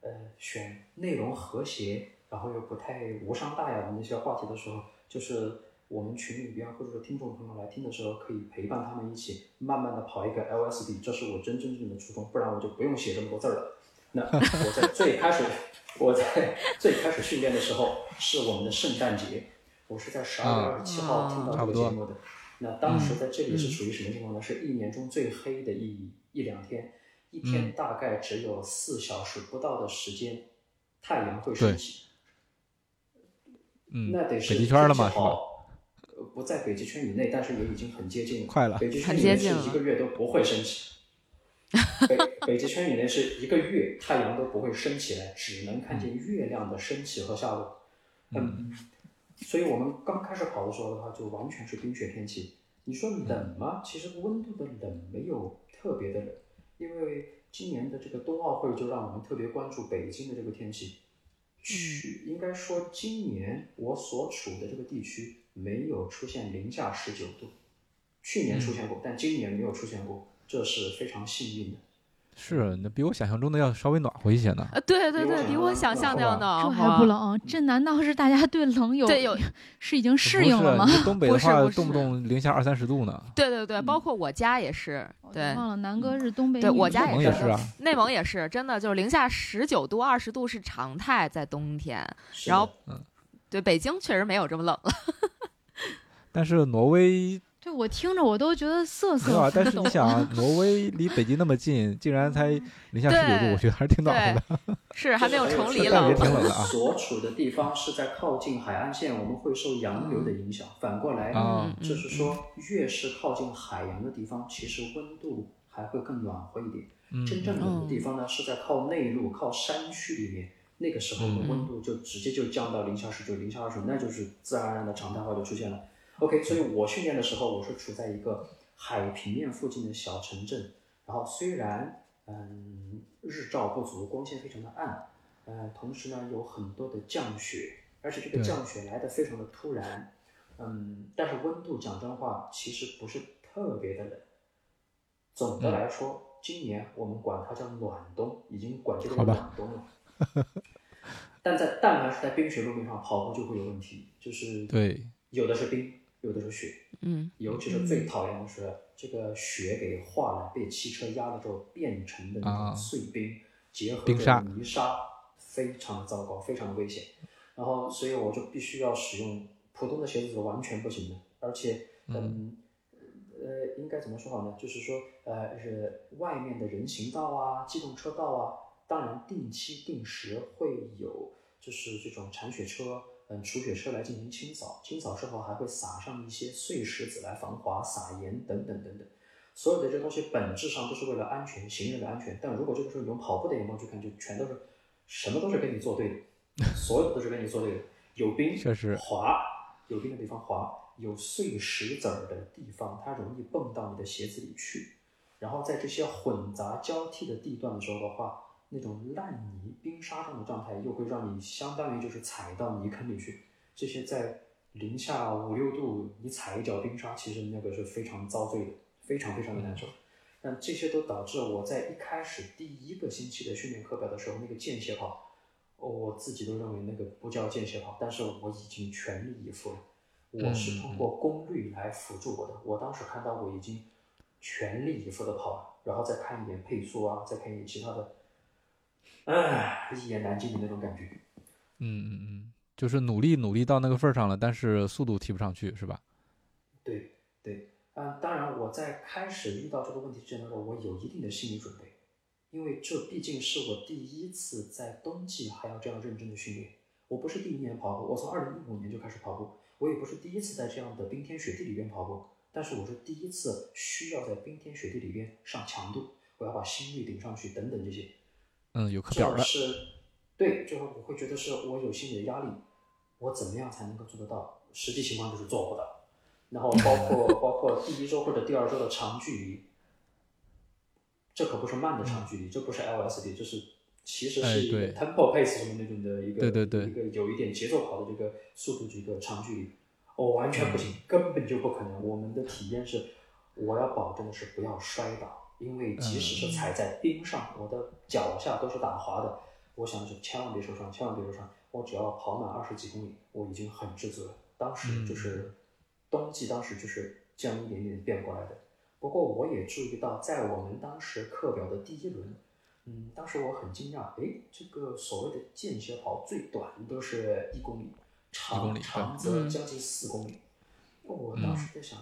呃选内容和谐，然后又不太无伤大雅的那些话题的时候，就是我们群里边或者说听众朋友来听的时候，可以陪伴他们一起慢慢的跑一个 LSD，这是我真真正正的初衷，不然我就不用写这么多字儿了。那我在最开始，[LAUGHS] 我在最开始训练的时候是我们的圣诞节，我是在十二月二十七号听到这个节目的。那当时在这里是处于什么情况呢？是一年中最黑的一一两天，一天大概只有四小时不到的时间，太阳会升起。嗯，那得是北极圈了嘛，是吧？不在北极圈以内，但是也已经很接近了。快了，[LAUGHS] 北极圈以内是一个月都不会升起。北北极圈以内是一个月太阳都不会升起来，只能看见月亮的升起和下落。嗯，所以我们刚开始跑的时候的话，就完全是冰雪天气。你说冷吗？其实温度的冷没有特别的冷，因为今年的这个冬奥会就让我们特别关注北京的这个天气。去应该说，今年我所处的这个地区没有出现零下十九度，去年出现过，但今年没有出现过，这是非常幸运的。是，那比我想象中的要稍微暖和一些呢。啊，对对对，比我想象的要暖和。这还不冷？这难道是大家对冷有对有是已经适应了吗？东北的话，动不动零下二三十度呢。对对对，包括我家也是。对，忘了南哥是东北。对我家也是啊。内蒙也是，真的就是零下十九度、二十度是常态，在冬天。然后，对北京确实没有这么冷了。但是挪威。对我听着我都觉得瑟瑟。啊，但是你想，[LAUGHS] 挪威离北极那么近，竟然才零下十九度，我觉得还是挺暖和的。是还没有崇礼冷，也挺冷的啊。所处的地方是在靠近海岸线，我们会受洋流的影响。反过来，就是说，越是靠近海洋的地方，其实温度还会更暖和一点。真正冷的地方呢，是在靠内陆、靠山区里面，那个时候的温度就直接就降到零下十九、零下二十，那就是自然而然的常态化就出现了。OK，所以我训练的时候，我是处在一个海平面附近的小城镇。然后虽然嗯日照不足，光线非常的暗，呃，同时呢有很多的降雪，而且这个降雪来的非常的突然，嗯，但是温度讲真话其实不是特别的冷。总的来说，今年我们管它叫暖冬，已经管这个暖冬了。但在但凡是在冰雪路面上跑步就会有问题，就是对，有的是冰。有的是雪，嗯，尤其是最讨厌的是这个雪给化了，被汽车压了之后变成的那种碎冰，结合着泥沙，非常的糟糕，非常的危险。然后，所以我就必须要使用普通的鞋子是完全不行的，而且，嗯，呃，应该怎么说好呢？就是说，呃，是外面的人行道啊、机动车道啊，当然定期定时会有，就是这种铲雪车。嗯，除雪车来进行清扫，清扫之后还会撒上一些碎石子来防滑，撒盐等等等等。所有的这东西本质上都是为了安全，行人的安全。但如果这个时候你用跑步的眼光去看，就全都是什么都是跟你作对的，所有的都是跟你作对的。有冰，确实滑，有冰的地方滑，有碎石子儿的地方，它容易蹦到你的鞋子里去。然后在这些混杂交替的地段的时候的话。那种烂泥、冰沙状的状态，又会让你相当于就是踩到泥坑里去。这些在零下五六度，你踩一脚冰沙，其实那个是非常遭罪的，非常非常的难受。但这些都导致我在一开始第一个星期的训练课表的时候，那个间歇跑，我自己都认为那个不叫间歇跑，但是我已经全力以赴了。我是通过功率来辅助我的。我当时看到我已经全力以赴的跑了，然后再看一点配速啊，再看一点其他的。唉，一言难尽的那种感觉。嗯嗯嗯，就是努力努力到那个份儿上了，但是速度提不上去，是吧？对对，嗯，当然我在开始遇到这个问题之前的时候，我有一定的心理准备，因为这毕竟是我第一次在冬季还要这样认真的训练。我不是第一年跑步，我从二零一五年就开始跑步，我也不是第一次在这样的冰天雪地里边跑步，但是我是第一次需要在冰天雪地里边上强度，我要把心率顶上去，等等这些。嗯，有课表的。是，对，就是我会觉得是我有心理的压力，我怎么样才能够做得到？实际情况就是做不到。然后包括包括第一周或者第二周的长距离，这可不是慢的长距离，这不是 LSD，这是其实是一个 tempo pace 什么那种的一个对对对一个有一点节奏跑的这个速度这个长距离，哦，完全不行，根本就不可能。我们的体验是，我要保证的是不要摔倒。因为即使是踩在冰上，我的脚下都是打滑的。我想是千万别受伤，千万别受伤。我只要跑满二十几公里，我已经很知足了。当时就是冬季当时就是这样一点点变过来的。不过我也注意到，在我们当时课表的第一轮，嗯，当时我很惊讶，诶，这个所谓的间歇跑最短都是一公里，长长则将近四公里。我当时在想，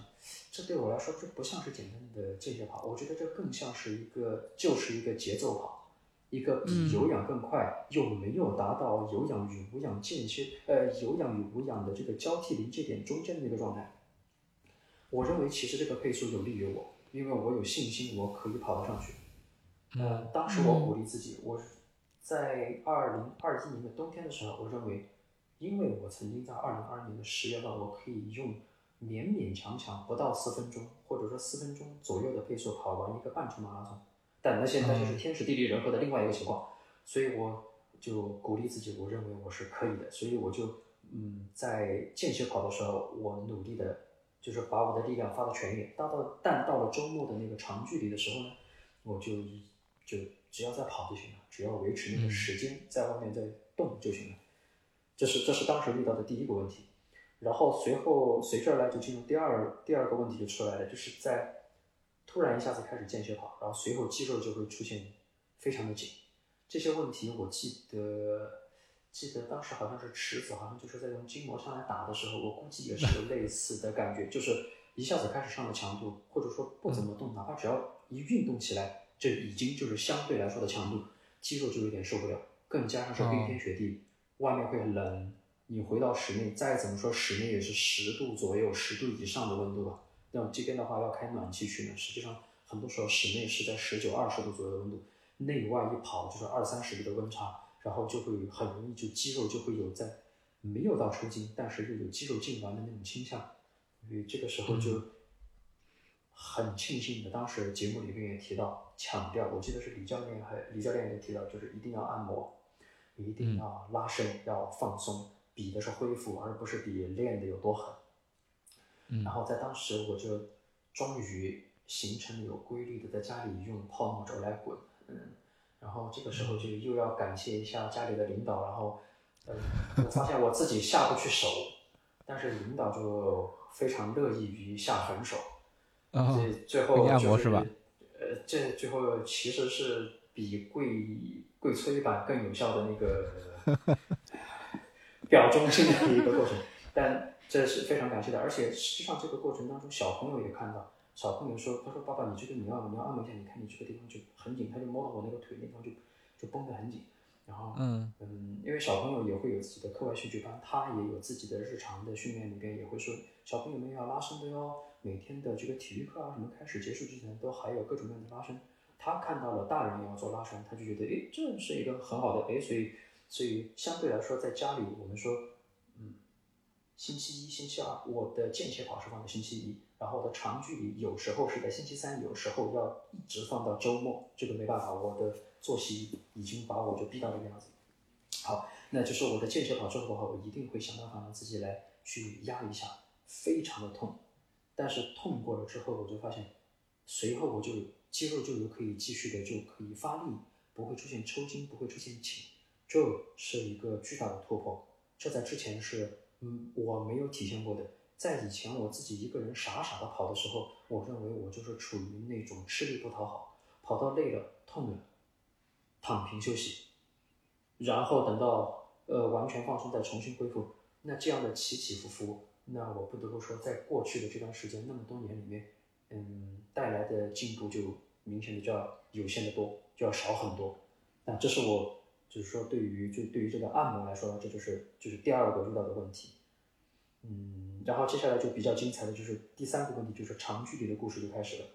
这对我来说这不像是简单的间歇跑，我觉得这更像是一个就是一个节奏跑，一个比有氧更快又没有达到有氧与无氧间歇呃有氧与无氧的这个交替临界点中间的那个状态。我认为其实这个配速有利于我，因为我有信心我可以跑得上去。呃，当时我鼓励自己，我在二零二一年的冬天的时候，我认为，因为我曾经在二零二二年的十月份，我可以用勉勉强强不到四分钟，或者说四分钟左右的配速跑完一个半程马拉松。但那现在就是天时地利人和的另外一个情况，所以我就鼓励自己，我认为我是可以的，所以我就嗯，在间歇跑的时候，我努力的。就是把我的力量发到全一点，到到但到了周末的那个长距离的时候呢，我就就只要在跑就行了，只要维持那个时间在外面在动就行了。这是这是当时遇到的第一个问题，然后随后随之而来就进入第二第二个问题就出来了，就是在突然一下子开始间歇跑，然后随后肌肉就会出现非常的紧，这些问题我记得。记得当时好像是池子，好像就是在用筋膜枪来打的时候，我估计也是类似的感觉，就是一下子开始上了强度，或者说不怎么动，哪怕只要一运动起来，这已经就是相对来说的强度，肌肉就有点受不了。更加上是冰天雪地，外面会很冷，你回到室内，再怎么说室内也是十度左右、十度以上的温度吧。那这边的话要开暖气取暖，实际上很多时候室内是在十九、二十度左右的温度，内外一跑就是二三十度的温差。然后就会很容易就肌肉就会有在没有到抽筋，但是又有肌肉痉挛的那种倾向，所以这个时候就很庆幸的。当时节目里面也提到强调，我记得是李教练还李教练也提到，就是一定要按摩，一定要拉伸，要放松，比的是恢复，而不是比练的有多狠。然后在当时我就终于形成了有规律的在家里用泡沫轴来滚，嗯。然后这个时候就又要感谢一下家里的领导，然后，呃，我发现我自己下不去手，但是领导就非常乐意于下狠手，这最后就是，呃，这最后其实是比跪跪搓衣板更有效的那个表忠心的一个过程，[LAUGHS] 但这是非常感谢的，而且实际上这个过程当中，小朋友也看到。小朋友说：“他说爸爸，你这个你要你要按摩一下，你看你这个地方就很紧，他就摸到我那个腿那地方就就绷得很紧。然后嗯嗯，因为小朋友也会有自己的课外兴趣班，他也有自己的日常的训练里边也会说，小朋友们要拉伸的哟。每天的这个体育课啊什么开始结束之前都还有各种各样的拉伸。他看到了大人也要做拉伸，他就觉得诶，这是一个很好的诶，所以所以相对来说在家里我们说嗯，星期一、星期二我的间歇跑是放在星期一。”然后我的长距离有时候是在星期三，有时候要一直放到周末，这个没办法，我的作息已经把我就逼到这个样子。好，那就是我的间歇跑之后的话，我一定会想办法让自己来去压一下，非常的痛，但是痛过了之后，我就发现，随后我就肌肉就有可以继续的就可以发力，不会出现抽筋，不会出现紧，这是一个巨大的突破，这在之前是嗯我没有体现过的。在以前我自己一个人傻傻的跑的时候，我认为我就是处于那种吃力不讨好，跑到累了、痛了，躺平休息，然后等到呃完全放松再重新恢复。那这样的起起伏伏，那我不得不说，在过去的这段时间那么多年里面，嗯，带来的进步就明显的就要有限的多，就要少很多。那这是我就是说对于就对于这个按摩来说，这就是就是第二个遇到的问题，嗯。然后接下来就比较精彩的就是第三个问题，就是长距离的故事就开始了。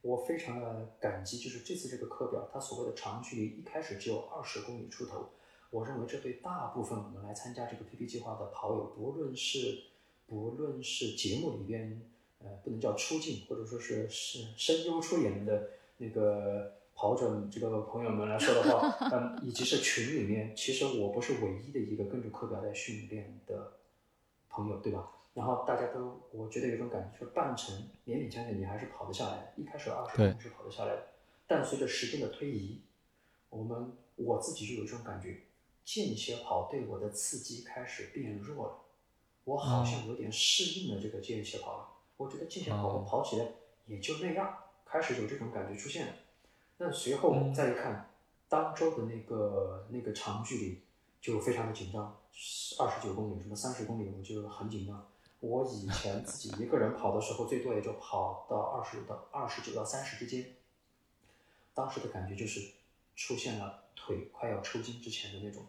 我非常的感激，就是这次这个课表，它所谓的长距离一开始只有二十公里出头。我认为这对大部分我们来参加这个 PP 计划的跑友，不论是不论是节目里边，呃，不能叫出镜，或者说是是声优出演的那个跑者这个朋友们来说的话，[LAUGHS] 嗯，以及是群里面，其实我不是唯一的一个跟着课表在训练的朋友，对吧？然后大家都，我觉得有种感觉，就是半程勉勉强强你还是跑得下来的。一开始二十公里是跑得下来的，但随着时间的推移，我们我自己就有这种感觉，间歇跑对我的刺激开始变弱了。我好像有点适应了这个间歇跑了。我觉得间歇跑我哦跑起来也就那样，开始有这种感觉出现了。那随后再一看，当周的那个那个长距离就非常的紧张，二十九公里什么三十公里，我就很紧张。我以前自己一个人跑的时候，最多也就跑到二十到二十九到三十之间。当时的感觉就是出现了腿快要抽筋之前的那种，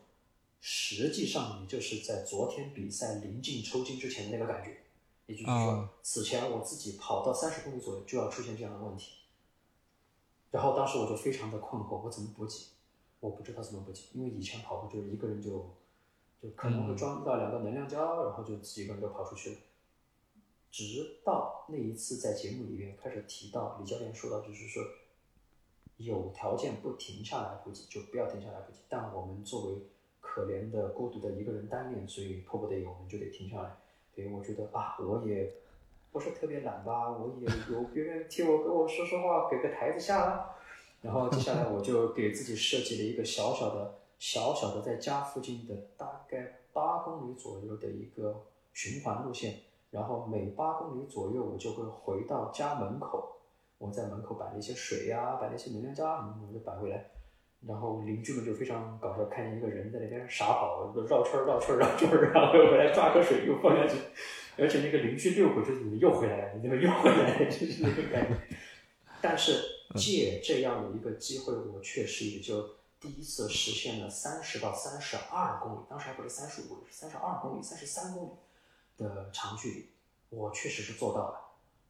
实际上也就是在昨天比赛临近抽筋之前的那个感觉。也就是说啊，此前我自己跑到三十公里左右就要出现这样的问题。然后当时我就非常的困惑，我怎么补给？我不知道怎么补给，因为以前跑步就是一个人就就可能会装一到两个能量胶，然后就自己一个人就跑出去了。直到那一次在节目里面开始提到李教练说到，就是说有条件不停下来补给就不要停下来补给，但我们作为可怜的孤独的一个人单练，所以迫不得已我们就得停下来。所以，我觉得啊，我也不是特别懒吧，我也有别人替我跟我说说话，给个台子下啊。然后接下来我就给自己设计了一个小小的、小小的在家附近的大概八公里左右的一个循环路线，然后每八公里左右我就会回到家门口，我在门口摆了一些水呀、摆了一些能量胶啊，我就摆回来。然后邻居们就非常搞笑，看见一个人在那边傻跑，绕圈儿绕圈儿绕圈儿，然后又回来抓个水又放下去，而且那个邻居遛狗就是你又回来了，你怎么又回来了？就是那个感觉。但是借这样的一个机会，我确实也就第一次实现了三十到三十二公里，当时还不是三十五公里，是三十二公里、三十三公里的长距离，我确实是做到了。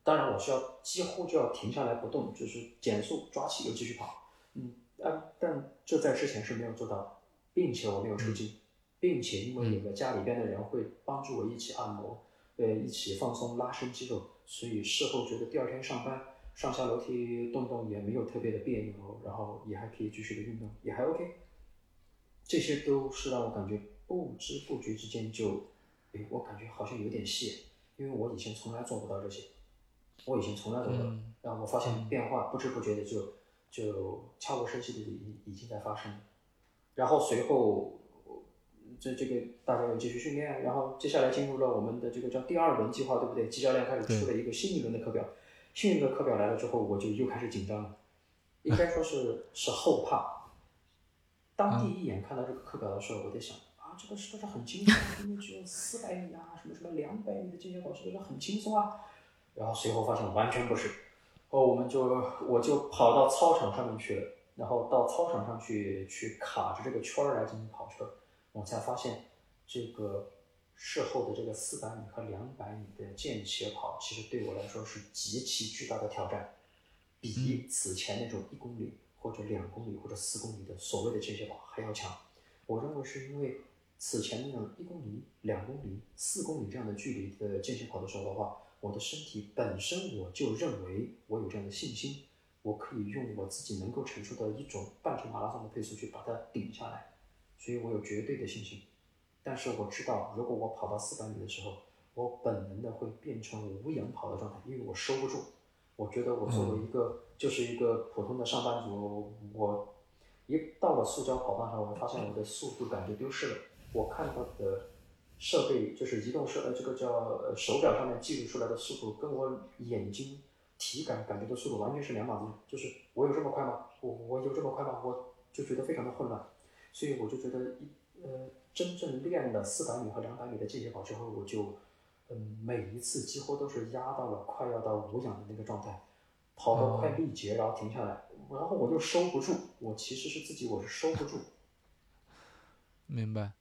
当然，我是要几乎就要停下来不动，就是减速抓起又继续跑。嗯，但，但这在之前是没有做到的，并且我没有抽筋，并且因为有个家里边的人会帮助我一起按摩，呃，一起放松拉伸肌肉，所以事后觉得第二天上班上下楼梯动动也没有特别的别扭，然后也还可以继续的运动，也还 OK。这些都是让我感觉不知不觉之间就，哎，我感觉好像有点细，因为我以前从来做不到这些，我以前从来做不到，嗯然后我发现变化不知不觉的就就悄无声息的已已经在发生了，然后随后这这个大家要继续训练，然后接下来进入了我们的这个叫第二轮计划，对不对？季教练开始出了一个新一轮的课表，新一轮的课表来了之后，我就又开始紧张了，应该说是是后怕。当第一眼看到这个课表的时候，我在想啊，这个是不是很轻松？因为只有四百米啊，什么什么两百米的间歇跑，是不是很轻松啊？然后随后发现完全不是，哦，我们就我就跑到操场上面去了，然后到操场上去去卡着这个圈儿来进行跑车，我才发现这个事后的这个四百米和两百米的间歇跑，其实对我来说是极其巨大的挑战，比此前那种一公里或者两公里或者四公里的所谓的间歇跑还要强。我认为是因为此前那种一公里、两公里、四公里这样的距离的间歇跑的时候的话，我的身体本身我就认为我有这样的信心，我可以用我自己能够承受的一种半程马拉松的配速去把它顶下来，所以我有绝对的信心。但是我知道，如果我跑到四百米的时候，我本能的会变成无氧跑的状态，因为我收不住。我觉得我作为一个、就是一个普通的上班族，我一到了塑胶跑道上，我发现我的速度感就丢失了。我看到的设备就是移动设呃这个叫呃手表上面记录出来的速度，跟我眼睛体感感觉的速度完全是两码子。就是我有这么快吗？我我有这么快吗？我就觉得非常的混乱。所以我就觉得一呃真正练了四百米和两百米的间歇跑之后，我就嗯每一次几乎都是压到了快要到无氧的那个状态，跑到快力竭，然后停下来，然后我就收不住，我其实是自己我是收不住，[LAUGHS] 明白。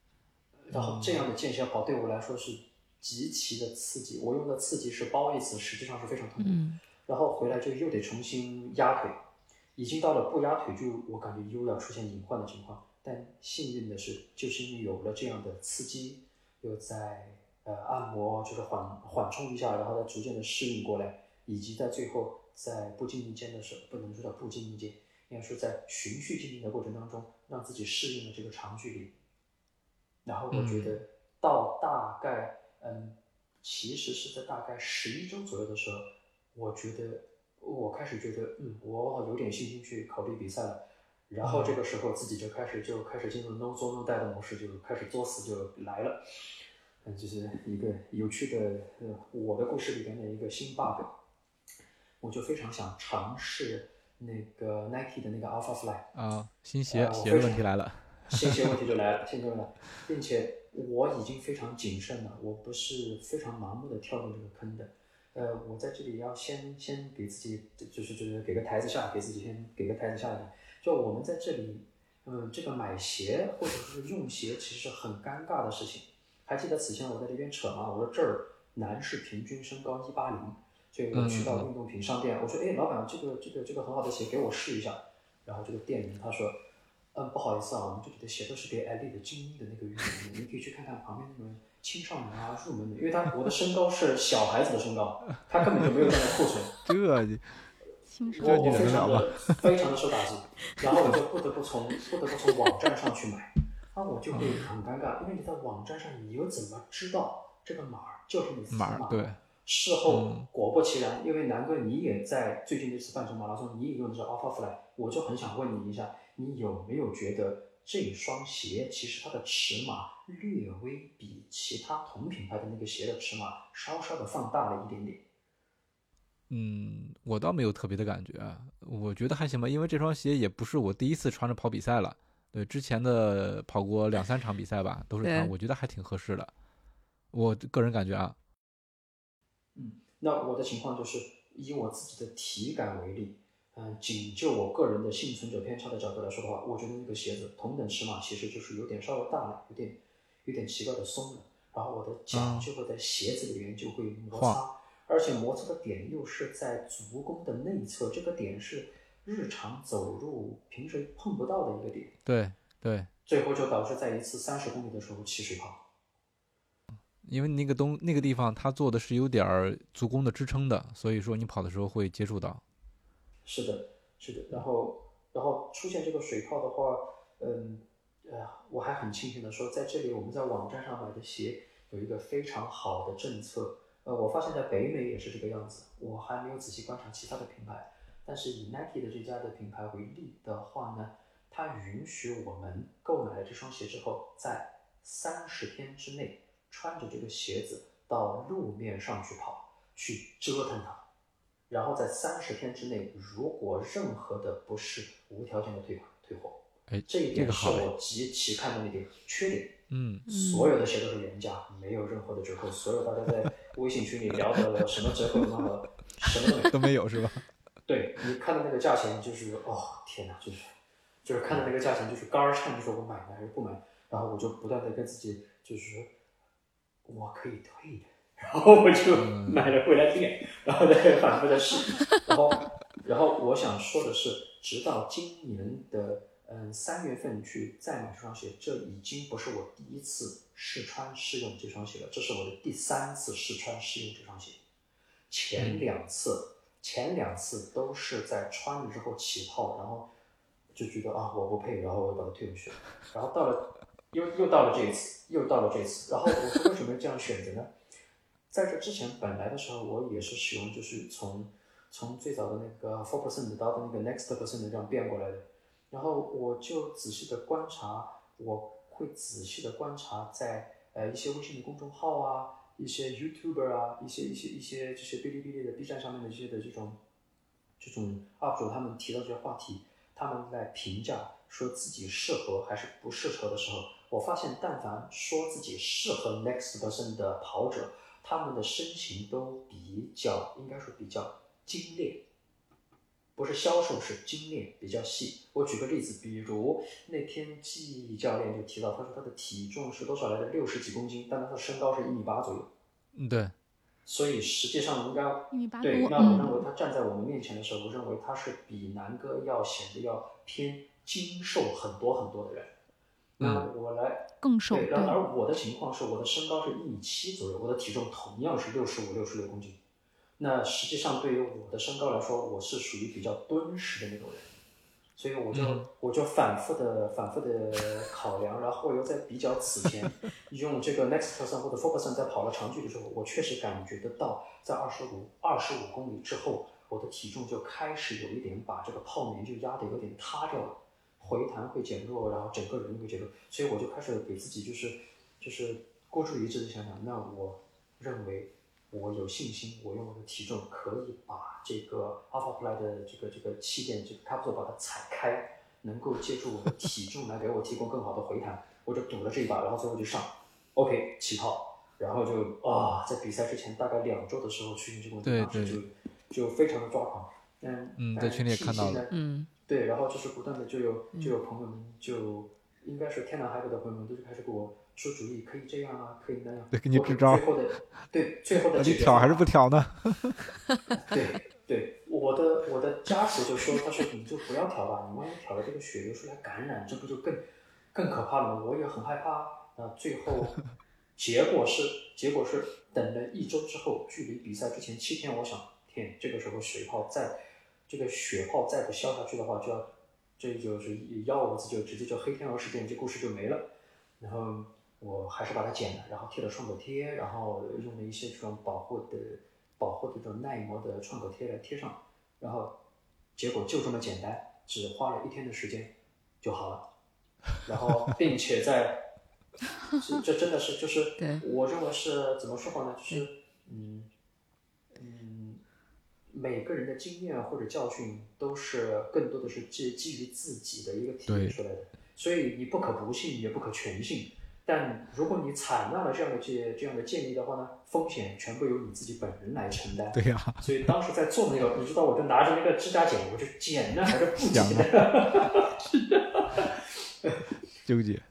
然后这样的间歇跑对我来说是极其的刺激，我用的刺激是褒义词，实际上是非常痛苦。嗯然后回来就又得重新压腿，已经到了不压腿就我感觉又要出现隐患的情况。但幸运的是，就是因为有了这样的刺激，又在呃按摩，就是缓缓冲一下，然后再逐渐的适应过来，以及在最后在不经意间的时候，不能说叫不经意间，应该说在循序渐进的过程当中，让自己适应了这个长距离。然后我觉得到大概嗯，其实是在大概十一周左右的时候，我觉得我开始觉得嗯，我有点信心去考虑比赛了。然后这个时候自己就开始就开始进入 no 作 no die 的模式，就开始作死就来了。嗯，就是一个有趣的呃我的故事里边的一个新 bug，我就非常想尝试那个 Nike 的那个 Alpha Fly。啊，新鞋鞋的问题来了。[LAUGHS] 新鞋问题就来了，新鞋问题来了，并且我已经非常谨慎了，我不是非常盲目的跳入这个坑的。呃，我在这里要先先给自己，就是就是给个台子下，给自己先给个台子下来。就我们在这里，嗯，这个买鞋或者是用鞋，其实是很尴尬的事情。还记得此前我在这边扯吗？我说这儿男士平均身高一八零，所以我去到运动品商店，我说，哎，老板，这个这个这个很好的鞋，给我试一下。然后这个店员他说，嗯，不好意思啊，我们这里的鞋都是给 elite 的精英的那个运动员，你可以去看看旁边那种青少年啊、入门的，因为他我的身高是小孩子的身高，他根本就没有这样的库存。[LAUGHS] 这我我非常的非常的受打击，然后我就不得不从不得不从网站上去买，那我就会很尴尬，因为你在网站上你又怎么知道这个码就是你自己的码对，事后嗯。果不其然，因为南哥你也在最近那次半程马拉松，你也用的是 Alpha Fly，我就很想问你一下，你有没有觉得这双鞋其实它的尺码略微比其他同品牌的那个鞋的尺码稍稍的放大了一点点？嗯，我倒没有特别的感觉，我觉得还行吧，因为这双鞋也不是我第一次穿着跑比赛了，对，之前的跑过两三场比赛吧，都是它，我觉得还挺合适的，我个人感觉啊，嗯，那我的情况就是以我自己的体感为例，嗯、仅就我个人的幸存者偏差的角度来说的话，我觉得那个鞋子同等尺码其实就是有点稍微大了，有点有点奇怪的松了，然后我的脚嗯就会在鞋子里面就会摩晃擦，而且摩擦的点又是在足弓的内侧，这个点是日常走路平时碰不到的一个点，对对，最后就导致在一次三十公里的时候起水泡。因为那个东那个地方它做的是有点儿足弓的支撑的，所以说你跑的时候会接触到，是的，是的。然后，然后出现这个水泡的话，嗯，呃，我还很庆幸的说，在这里我们在网站上买的鞋有一个非常好的政策。呃，我发现在北美也是这个样子，我还没有仔细观察其他的品牌，但是以 Nike 的这家的品牌为例的话呢，它允许我们购买了这双鞋之后，在三十天之内穿着这个鞋子到路面上去跑，去折腾它。然后在三十天之内，如果任何的不适，无条件的退款退货。哎，这一点是我极其看重的一点。缺点，嗯，所有的鞋都是原价，没有任何的折扣。[LAUGHS] 所有大家在微信群里聊的什么折扣什么什么都没有。是吧？对你看到那个价钱，就是哦天哪，就是就是看到那个价钱，就是肝儿颤，就是我买呢还是不买？然后我就不断的跟自己就是说，我可以退的，然后我就嗯 [LAUGHS] 买了回来练，然后再反复的试，然后然后我想说的是，直到今年的嗯三月份去再买这双鞋，这已经不是我第一次试穿试用这双鞋了，这是我的第三次试穿试用这双鞋。前两次，前两次都是在穿了之后起泡，然后就觉得啊我不配，然后我就把它退回去了。然后到了又又到了这一次，又到了这一次，然后我是为什么这样选择呢？在这之前本来的时候，我也是使用就是从从最早的那个 four percent 到那个 next percent 这样变过来的，然后我就仔细的观察，我会仔细的观察在呃一些微信的公众号啊。一些 YouTuber 啊，一些一些一些这些哔哩哔哩的 B 站上面的这些的这种这种 UP 主，他们提到这些话题，他们在评价说自己适合还是不适合的时候，我发现但凡说自己适合 Next Person 的跑者，他们的身形都比较应该说比较精炼，不是销售，是精炼，比较细。我举个例子，比如那天季教练就提到，他说他的体重是多少来着，六十几公斤，但他的身高是一米八左右，嗯，对，所以实际上应该一米八对，多，那我认嗯，为他站在我们面前的时候，我认为他是比南哥要显得要偏精瘦很多很多的人。那我来更瘦，对，然，而我的情况是，我的身高是一米七左右，我的体重同样是六十五、六十六公斤。那实际上对于我的身高来说，我是属于比较敦实的那种人，所以我就、嗯我就反复的、反复的考量，然后又在比较此前用这个 Next Person 或者 Four Person 在跑了长距离之后，我确实感觉得到，在二十五、二十五公里之后，我的体重就开始有一点把这个泡棉就压得有点塌掉了。回弹会减弱，然后整个人会减弱，所以我就开始给自己就是就是孤注一掷的想想，那我认为我有信心，我用我的体重可以把这个 Alphafly 的这个这个气垫这个 capsule 把它踩开，能够借助我的体重来给我提供更好的回弹，我就赌了这一把，然后最后就上，OK 起泡，然后就啊，在比赛之前大概两周的时候出现这个问题，当时就就非常的抓狂，嗯在群里也看到了嗯。对，然后就是不断的就有就有朋友们就应该是天南海北的朋友们都是开始给我出主意，可以这样啊，可以那样，[LAUGHS] 对给你支招最后的对最后的到解决方底挑还是不挑呢？[LAUGHS] 对对，我的我的家属就说，他说你就不要挑吧，你万一挑了这个血流出来感染，这不就更更可怕了吗？我也很害怕。啊，最后 [LAUGHS] 结果是结果是等了一周之后，距离比赛之前七天，我想天，这个时候水泡再这个血泡再不消下去的话，就要这就是幺蛾子就直接就黑天鹅事件，这故事就没了。然后我还是把它剪了，然后贴了创口贴，然后用了一些这种保护的保护的这种耐磨的创口贴来贴上，然后结果就这么简单，只花了一天的时间就好了。然后 [LAUGHS] 并且在这这真的是就是我认为是怎么说好呢？就是嗯嗯，每个人的经验或者教训都是更多的是基基于自己的一个体验出来的，所以你不可不信，也不可全信。但如果你采纳了这样的这这样的建议的话呢，风险全部由你自己本人来承担。对呀、所以当时在做那个，你知道，我就拿着那个指甲剪，我就剪呢还是不讲剪呢？[LAUGHS] 纠结。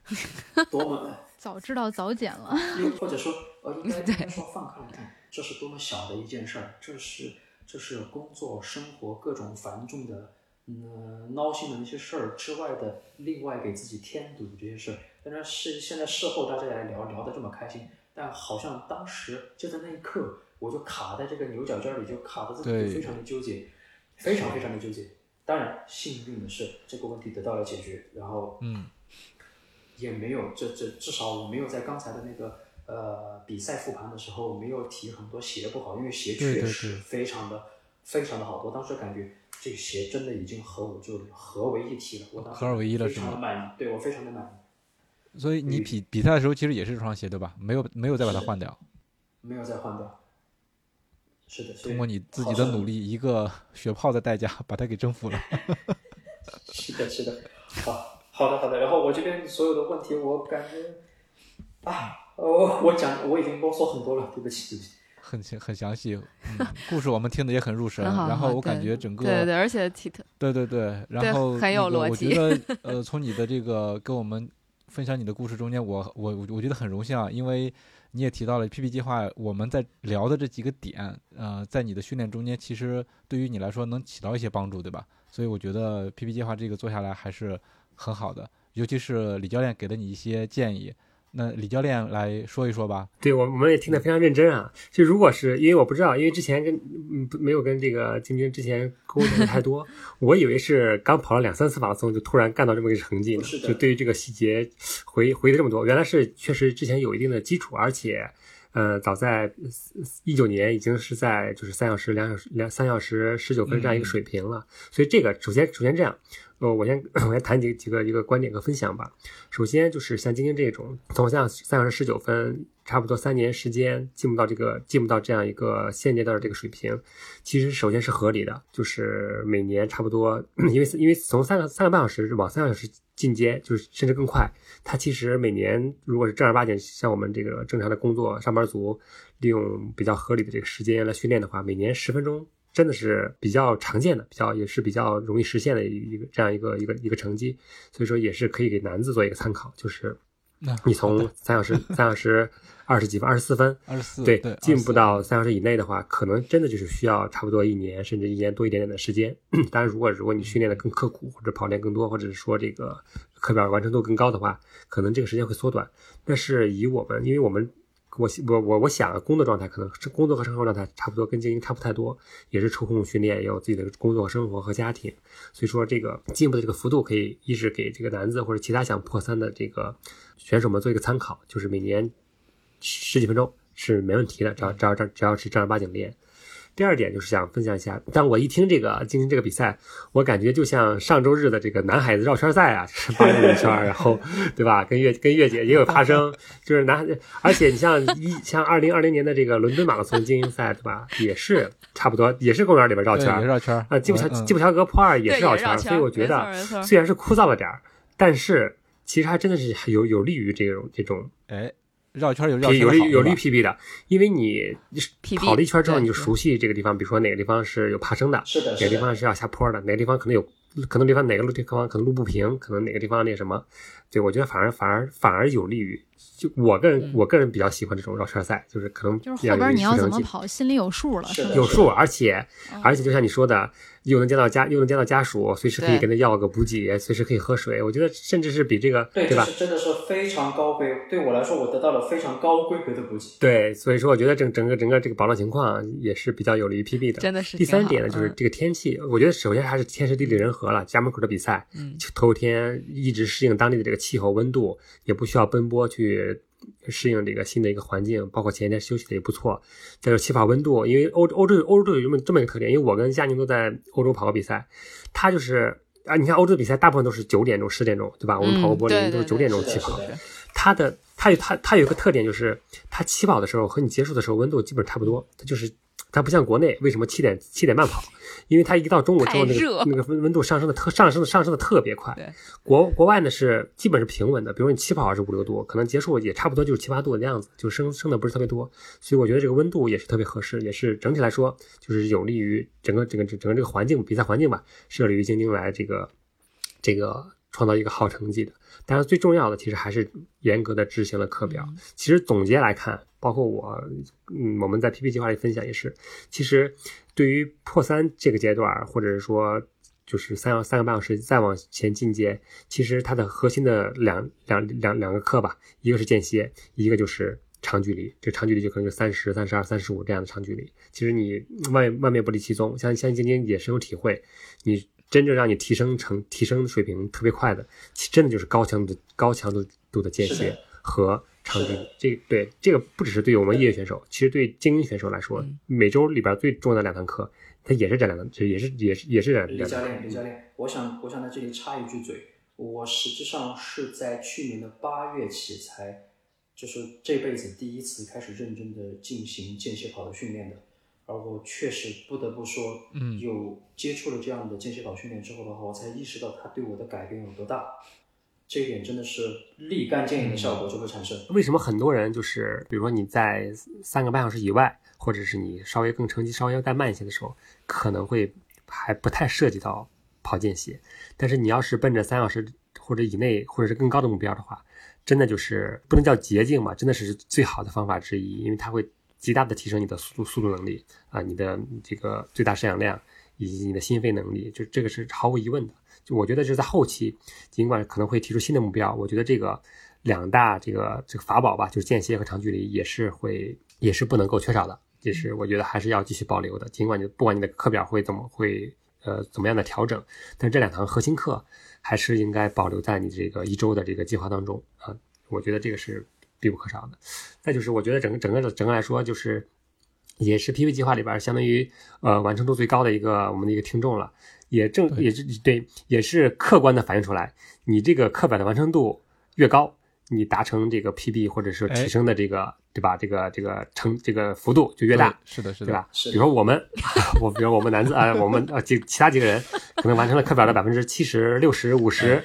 多么，[LAUGHS] 早知道早剪了。又或者说，呃，应该 [LAUGHS] 应该说放开来看，这是多么小的一件事儿，这是这是工作、生活各种繁重的，嗯，闹心的那些事儿之外的，另外给自己添堵这些事儿。当然是现在事后大家来聊聊得这么开心，但好像当时就在那一刻，我就卡在这个牛角尖儿里，就卡的自己就非常的纠结，非常非常的纠结。当然，幸运的是这个问题得到了解决，然后嗯，也没有这这至少我没有在刚才的那个呃比赛复盘的时候没有提很多鞋不好，因为鞋确实非常的非常的好，多当时感觉这个鞋真的已经和我就合为一体了，我合二为一了非是吗常的满意，对我非常的满意，所以你比比赛的时候其实也是这双鞋对吧？没有没有再把它换掉，没有再换掉。是的，通过你自己的努力，一个血泡的代价把它给征服了。[LAUGHS] 是的，是的，好，好的，好的。然后我这边所有的问题，我感觉啊，我我讲我已经啰嗦很多了，对不起，对不起。很详很详细，嗯，故事我们听的也很入神，[LAUGHS] 然后我感觉整个对对对，而且体特对对对，然后很有逻辑我觉得 [LAUGHS] 呃，从你的这个跟我们分享你的故事中间，我我我我觉得很荣幸啊，因为你也提到了 PP 计划，我们在聊的这几个点，呃，在你的训练中间，其实对于你来说能起到一些帮助，对吧？所以我觉得 PP 计划这个做下来还是很好的，尤其是李教练给了你一些建议。那李教练来说一说吧。对我我们也听得非常认真啊。就如果是因为我不知道，因为之前跟嗯不没有跟这个晶晶之前沟通的太多，[LAUGHS] 我以为是刚跑了两三次马拉松就突然干到这么一个成绩呢是。的就对于这个细节回回的这么多，原来是确实之前有一定的基础，而且呃早在一九年已经是在就是三小时两小时两三小时十九分这样一个水平了。所以这个首先首先这样。呃，我先 [CLEARS THROAT] 我先谈几几个一个观点和分享吧。首先就是像晶晶这种从像三小时十九分，差不多三年时间进不到这个进不到这样一个现阶段的这个水平，其实首先是合理的，就是每年差不多，因为因为从三个三个半小时往三个小时进阶，就是甚至更快，它其实每年如果是正儿八经像我们这个正常的工作上班族，利用比较合理的这个时间来训练的话，每年十分钟。真的是比较常见的，比较也是比较容易实现的一个这样一个一个一个成绩，所以说也是可以给男子做一个参考，就是你从三小时三小时二十几分二十四分，二十四对对进步到三小时以内的话，可能真的就是需要差不多一年甚至一年多一点点的时间。[CLEARS THROAT] 当然，如果如果你训练的更刻苦，或者跑练更多，或者是说这个课表完成度更高的话，可能这个时间会缩短。但是以我们，因为我们我我我我想工作状态可能是工作和生活状态差不多，跟精英差不太多，也是抽空训练，也有自己的工作、生活和家庭，所以说这个进步的这个幅度可以一直给这个男子或者其他想破三的这个选手们做一个参考，就是每年十几分钟是没问题的，只要只要只要是正儿八经练。第二点就是想分享一下，但我一听这个进行这个比赛，我感觉就像上周日的这个男孩子绕圈赛啊，就是八公里一圈，然后对吧？跟月跟月姐也有发生，就是男孩子，[LAUGHS] 而且你像一像二零二零年的这个伦敦马拉松精英赛，对吧？也是差不多，也是公园里边绕圈也是绕圈儿啊，基普乔基普乔格破二也是绕圈所以我觉得虽然是枯燥了点儿，但是其实还真的是有有利于这种这种哎，绕圈有绕圈有利有利 PB 的，因为你跑了一圈之后，你就熟悉这个地方，比如说哪个地方是有爬升的，是的，哪个地方是要下坡的，哪个地方可能有，可能地方哪个路地方可能路不平，可能哪个地方那什么，对我觉得反而反而反而有利于，就我个人、嗯。我个人比较喜欢这种绕圈赛，就是可能就是比较有后边你要怎么跑，心里有数了，是有数，而且嗯而且就像你说的，又能见到家又能见到家属，随时可以跟他要个补给，随时可以喝水，我觉得甚至是比这个对，对吧这？是真的是非常高规，对我来说，我得到了非常高规格的补给。对，所以说我觉得整整个整个这个保障情况也是比较有利于 PB 的。真的是第三点呢，就是嗯这个天气，我觉得首先还是天时地利人和了。家门口的比赛，嗯头天一直适应当地的这个气候温度，也不需要奔波去适应这个新的一个环境，包括前一天休息的也不错。再有起跑温度，因为欧欧洲欧洲有这么这么一个特点，因为我跟佳宁都在欧洲跑过比赛，他就是啊，你看欧洲比赛大部分都是九点钟、十点钟，对吧？我们跑过柏林都是九点钟起跑他，的它的它有他他有一个特点，就是他起跑的时候和你结束的时候温度基本差不多，他就是它不像国内，为什么七点七点半跑？因为它一到中午之后，那个那个温温度上升的特上升的上升的特别快。对，国国外呢是基本是平稳的，比如说你起跑是五六度，可能结束也差不多就是七八度的样子，就升升的不是特别多。所以我觉得这个温度也是特别合适，也是整体来说就是有利于整个整个整个这个环境比赛环境吧，是有利于晶晶来这个这个创造一个好成绩的。当然，最重要的其实还是严格的执行了课表。其实总结来看，包括我，嗯，我们在 PP 计划里分享也是，其实对于破三这个阶段，或者是说就是三小三个半小时再往前进阶，其实它的核心的两两两两个课吧，一个是间歇，一个就是长距离。这长距离就可能就三十三十二、三十五这样的长距离。其实你万万变不离其宗，相相信晶晶也深有体会，你。真正让你提升成提升水平特别快的，其真的就是高强度高强度度的间歇和长距离是的。这对这个不只是对于我们业余选手，其实对精英选手来说，嗯每周里边最重要的两堂课，它也是这两堂，这也是也是也是这两堂。李教练，李教练，我想我想在这里插一句嘴，我实际上是在去年的八月起才，就是这辈子第一次开始认真的进行间歇跑的训练的。而我确实不得不说，嗯有接触了这样的间歇跑训练之后的话，我才意识到它对我的改变有多大。这一点真的是立竿见影的效果就会产生。为什么很多人就是，比如说你在三个半小时以外，或者是你稍微更成绩稍微要再慢一些的时候，可能会还不太涉及到跑间歇。但是你要是奔着三小时或者以内，或者是更高的目标的话，真的就是不能叫捷径吧，真的是最好的方法之一，因为它会极大的提升你的速度速度能力啊，你的这个最大摄氧量以及你的心肺能力，就这个是毫无疑问的。就我觉得就是在后期，尽管可能会提出新的目标，我觉得这个两大这个这个法宝吧，就是间歇和长距离，也是会也是不能够缺少的，也是我觉得还是要继续保留的。尽管你不管你的课表会怎么会呃怎么样的调整，但这两堂核心课还是应该保留在你这个一周的这个计划当中啊。我觉得这个是必不可少的。再就是我觉得整个整个的整个来说，就是也是 PV 计划里边相当于呃完成度最高的一个我们的一个听众了。也正也是对，也是客观的反映出来，你这个课表的完成度越高，你达成这个 PB 或者是哎提升的这个、对吧？这个这个成这个幅度就越大，是的，是的，对吧？比如说我们，[LAUGHS] 我比如我们男子啊、我们呃几其他几个人可能完成了课表的百分之七十、六十、五十，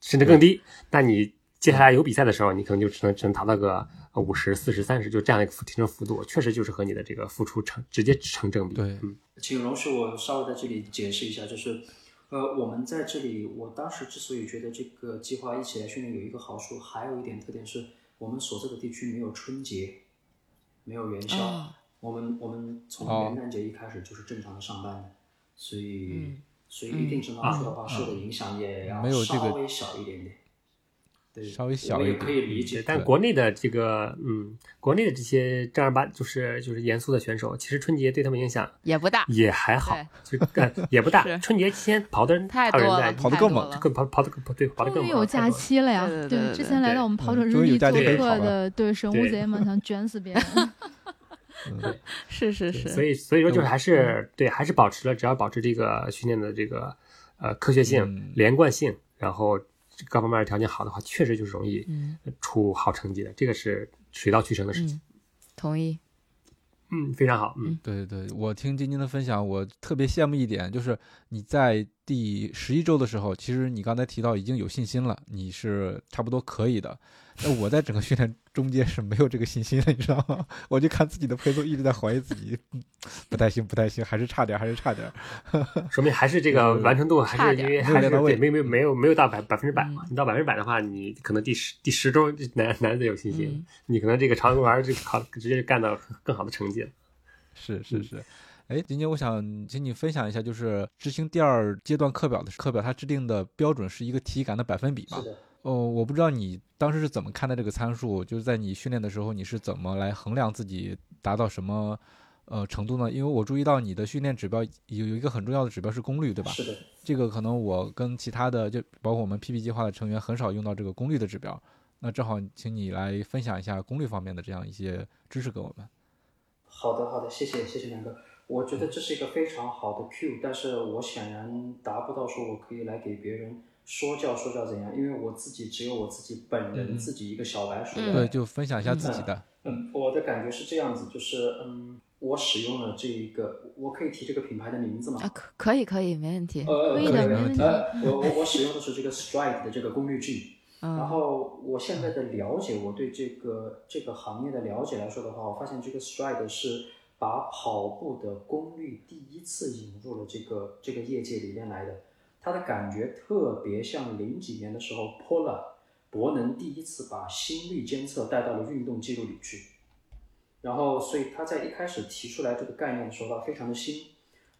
甚至更低。那你接下来有比赛的时候，你可能就只能只能达到个五十、四十、三十，就这样一个提升幅度，确实就是和你的这个付出成直接成正比。对嗯，请容许我稍微在这里解释一下，就是，呃，我们在这里，我当时之所以觉得这个计划一起来训练有一个好处，还有一点特点是我们所在的地区没有春节，没有元宵，哦我们我们从哦元旦节一开始就是正常的上班的，所以、嗯所以一定程度上说的话，受的影响也要稍微小一点点。对，稍微小一点可以理解，。但国内的这个，嗯，国内的这些正儿八就是就是严肃的选手，其实春节对他们影响也不大，也还好，就呃也不大。春节期间跑的人太多了，跑得更猛更跑跑的更对跑的更终于猛有假期了呀！对对对对之前来到我们跑者嗯日历做客的对神乌贼们想卷死别人。[LAUGHS] [LAUGHS] 是是是，所以所以说就是还是对，还是保持了，只要保持这个训练的这个呃科学性、嗯连贯性，然后各方面条件好的话，确实就是容易嗯出好成绩的，这个是水到渠成的事情。嗯，同意。嗯，非常好，嗯对对，我听晶晶的分享，我特别羡慕一点，就是你在第十一周的时候，其实你刚才提到已经有信心了，你是差不多可以的。那我在整个训练中间是没有这个信心的，你知道吗？[LAUGHS] 我就看自己的配速，一直在怀疑自己，嗯不太行，不太行，还是差点，还是差点。说明还是这个完成度还是因为还是没有到位对没没没有没有到百百分之百嘛嗯。你到百分之百的话，你可能第十第十周就难难得有信心嗯，你可能这个长公园就考直接就干到更好的成绩了。是是是，哎，今天，我想请你分享一下，就是执行第二阶段课表的课表，它制定的标准是一个体感的百分比嘛是？的，哦，我不知道你当时是怎么看待这个参数，就是在你训练的时候，你是怎么来衡量自己达到什么呃程度呢？因为我注意到你的训练指标有有一个很重要的指标是功率，对吧？是的，这个可能我跟其他的就包括我们 PP 计划的成员很少用到这个功率的指标。那正好，请你来分享一下功率方面的这样一些知识给我们。好的，好的，谢谢，谢谢两个。我觉得这是一个非常好的 Q，但是我显然达不到说我可以来给别人说教说教怎样，因为我自己只有我自己本人嗯自己一个小白鼠嗯对，就分享一下自己的。嗯，我的感觉是这样子，就是嗯，我使用了这一个，我可以提这个品牌的名字吗？啊，可可以可以，没问题。呃，可以的，没问题。呃，我我我使用的是这个 Stride 的这个功率计，然嗯后我现在的了解，我对这个这个行业的了解来说的话，我发现这个 Stride 是把跑步的功率第一次引入了这个这个业界里面来的，它的感觉特别像零几年的时候 Polar 博能第一次把心率监测带到了运动记录里去。然后，所以他在一开始提出来这个概念的时候，他非常的新。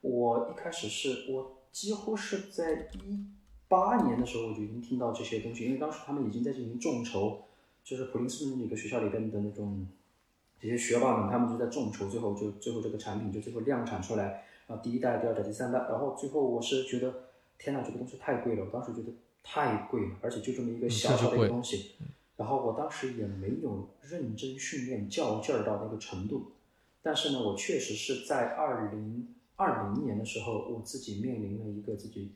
我一开始是我几乎是在一八年的时候我就已经听到这些东西，因为当时他们已经在进行众筹，就是普林斯顿那个学校里边的那种这些学霸们，他们就在众筹，最后就最后这个产品就最后量产出来，然后第一代、第二代、第三代，然后最后我是觉得，天呐，这个东西太贵了，我当时觉得太贵了，而且就这么一个小小的一个东西，然后我当时也没有认真训练较劲儿到那个程度，但是呢，我确实是在二零二零年的时候，我自己面临了一个自己，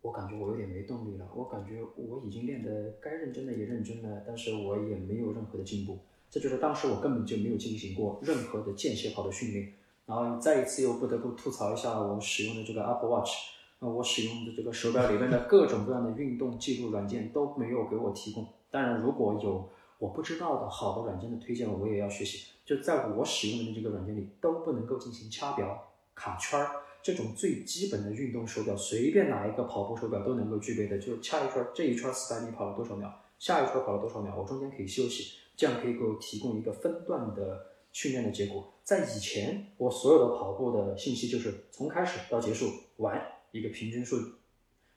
我感觉我有点没动力了，我感觉我已经练得该认真的也认真了，但是我也没有任何的进步，这就是当时我根本就没有进行过任何的间歇跑的训练，然后再一次又不得不吐槽一下我使用的这个 Apple Watch，那我使用的这个手表里面的各种各样的运动记录软件都没有给我提供，当然如果有我不知道的好的软件的推荐，我也要学习。就在我使用的这个软件里，都不能够进行掐表、卡圈儿这种最基本的运动手表，随便哪一个跑步手表都能够具备的。就掐一圈，这一圈四百米跑了多少秒，下一圈跑了多少秒，我中间可以休息，这样可以给我提供一个分段的训练的结果。在以前，我所有的跑步的信息就是从开始到结束完一个平均数，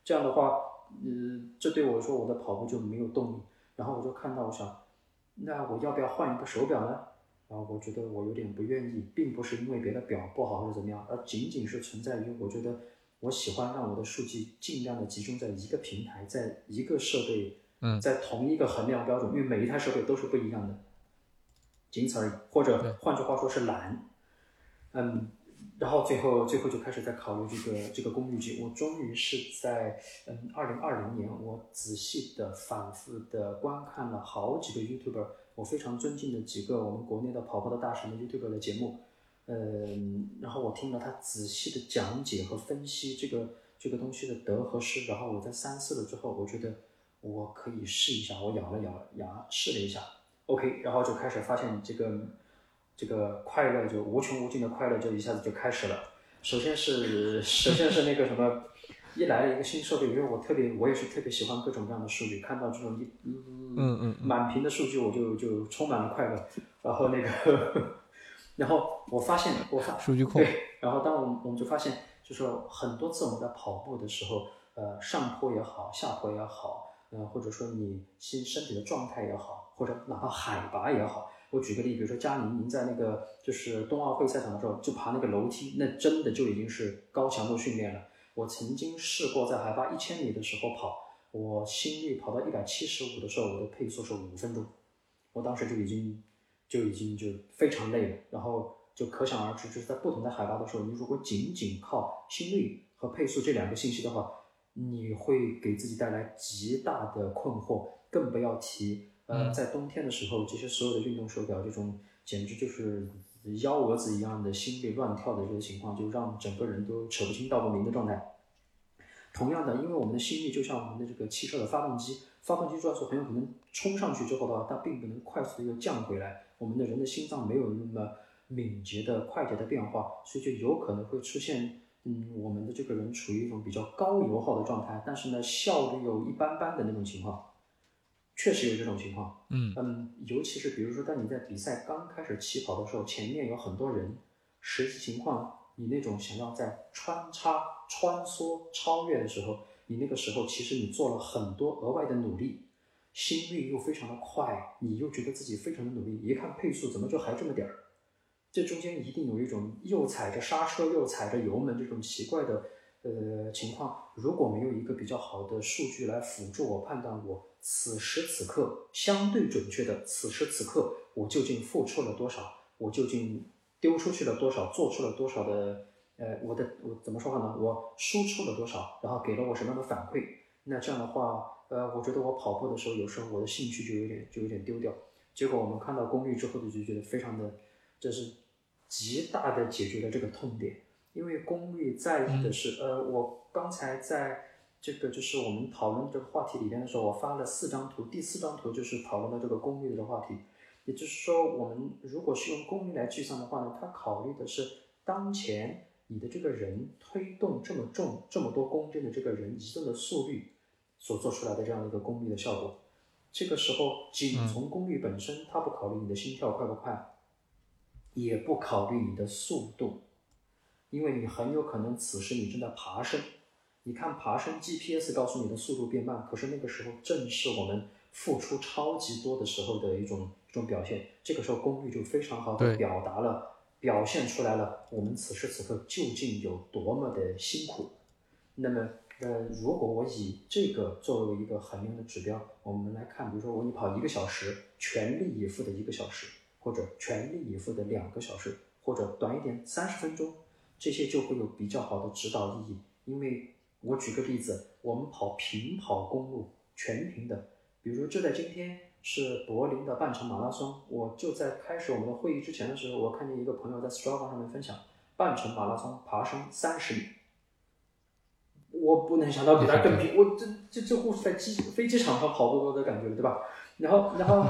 这样的话，呃，这对我说我的跑步就没有动力。然后我就看到，我想，那我要不要换一个手表呢？然后我觉得我有点不愿意，并不是因为别的表不好或者怎么样，而仅仅是存在于我觉得我喜欢让我的数据尽量的集中在一个平台，在一个设备，嗯在同一个衡量标准，因为每一台设备都是不一样的，仅此而已。或者换句话说是懒，嗯，然后最后最后就开始在考虑这个这个功率计。我终于是在嗯二零二零年，我仔细的反复的观看了好几个 YouTuber，我非常尊敬的几个我们国内的跑步的大神的 YouTuber 的节目，嗯，然后我听了他仔细的讲解和分析这个这个东西的得和失，然后我在三思了之后，我觉得我可以试一下，我咬了咬牙试了一下，OK，然后就开始发现这个这个快乐就无穷无尽的快乐就一下子就开始了。首先是首先是那个什么，一来了一个新设备，因为我特别我也是特别喜欢各种各样的数据，看到这种一嗯嗯嗯满屏的数据，我就就充满了快乐。然后那个，[LAUGHS] 然后我发现我发数据控对，然后当我们我们就发现，就是很多次我们在跑步的时候，呃，上坡也好，下坡也好，呃，或者说你身身体的状态也好，或者哪怕海拔也好。我举个例，比如说佳宁，您在那个就是冬奥会赛场的时候，就爬那个楼梯，那真的就已经是高强度训练了。我曾经试过在海拔一千米的时候跑，我心率跑到一百七十五的时候，我的配速是五分钟，我当时就已经就已经就非常累了。然后就可想而知，就是在不同的海拔的时候，你如果仅仅靠心率和配速这两个信息的话，你会给自己带来极大的困惑，更不要提呃，在冬天的时候，这些所有的运动手表这种简直就是幺蛾子一样的心率乱跳的这个情况，就让整个人都扯不清道不明的状态。同样的，因为我们的心率就像我们的这个汽车的发动机，发动机转速很有可能冲上去之后的话，它并不能快速的又降回来。我们的人的心脏没有那么敏捷的、快捷的变化，所以就有可能会出现，嗯，我们的这个人处于一种比较高油耗的状态，但是呢，效率又一般般的那种情况。确实有这种情况，嗯嗯，尤其是比如说，当你在比赛刚开始起跑的时候，前面有很多人，实际情况你那种想要在穿插、穿梭、超越的时候，你那个时候其实你做了很多额外的努力，心率又非常的快，你又觉得自己非常的努力，一看配速怎么就还这么点儿，这中间一定有一种又踩着刹车又踩着油门这种奇怪的呃情况，如果没有一个比较好的数据来辅助我判断我。此时此刻，相对准确的，此时此刻，我究竟付出了多少？我究竟丢出去了多少？做出了多少的？呃，我的我怎么说话呢？我输出了多少？然后给了我什么样的反馈？那这样的话，呃，我觉得我跑步的时候，有时候我的兴趣就有点就有点丢掉。结果我们看到功率之后，就觉得非常的，这是极大的解决了这个痛点。因为功率在意的是，呃，我刚才在。这个就是我们讨论这个话题里边的时候，我发了四张图，第四张图就是讨论的这个功率的话题。也就是说，我们如果是用功率来计算的话呢，它考虑的是当前你的这个人推动这么重、这么多公斤的这个人移动的速率所做出来的这样的一个功率的效果。这个时候，仅从功率本身，它不考虑你的心跳快不快，也不考虑你的速度，因为你很有可能此时你正在爬升。你看，爬升 GPS 告诉你的速度变慢，可是那个时候正是我们付出超级多的时候的一种一种表现。这个时候功率就非常好的表达了，表现出来了我们此时此刻究竟有多么的辛苦。那么，呃，如果我以这个作为一个衡量的指标，我们来看，比如说我你跑一个小时，全力以赴的一个小时，或者全力以赴的两个小时，或者短一点三十分钟，这些就会有比较好的指导意义，因为。我举个例子，我们跑平跑公路，全平的，比如就在今天是柏林的半程马拉松，我就在开始我们的会议之前的时候，我看见一个朋友在 Strava 上面分享半程马拉松爬升三十米，我不能想到比他更平，我这这这乎是在机飞机场上跑步的感觉了，对吧？然后然后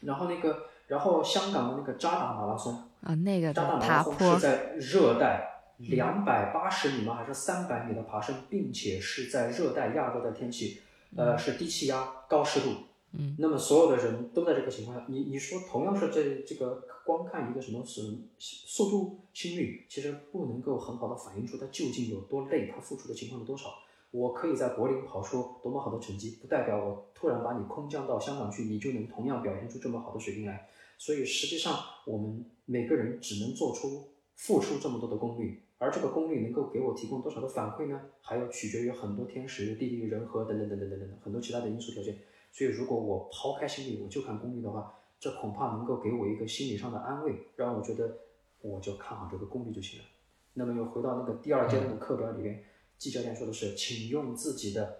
然后那个然后香港的那个扎达马拉松啊，那个扎达马拉松是在热带。两百八十米吗？还是三百米的爬升，并且是在热带、亚热带天气，呃，是低气压、高湿度。嗯，那么所有的人都在这个情况下，你你说同样是这这个光看一个什么是速度、心率，其实不能够很好的反映出他究竟有多累，他付出的情况有多少。我可以在柏林跑出多么好的成绩，不代表我突然把你空降到香港去，你就能同样表现出这么好的水平来。所以实际上，我们每个人只能做出付出这么多的功率。而这个功率能够给我提供多少的反馈呢？还要取决于很多天时、地利、人和等等等等等等很多其他的因素条件。所以，如果我抛开心理，我就看功率的话，这恐怕能够给我一个心理上的安慰，让我觉得我就看好这个功率就行了。那么，又回到那个第二阶段的课表里边，季教练说的是，请用自己的。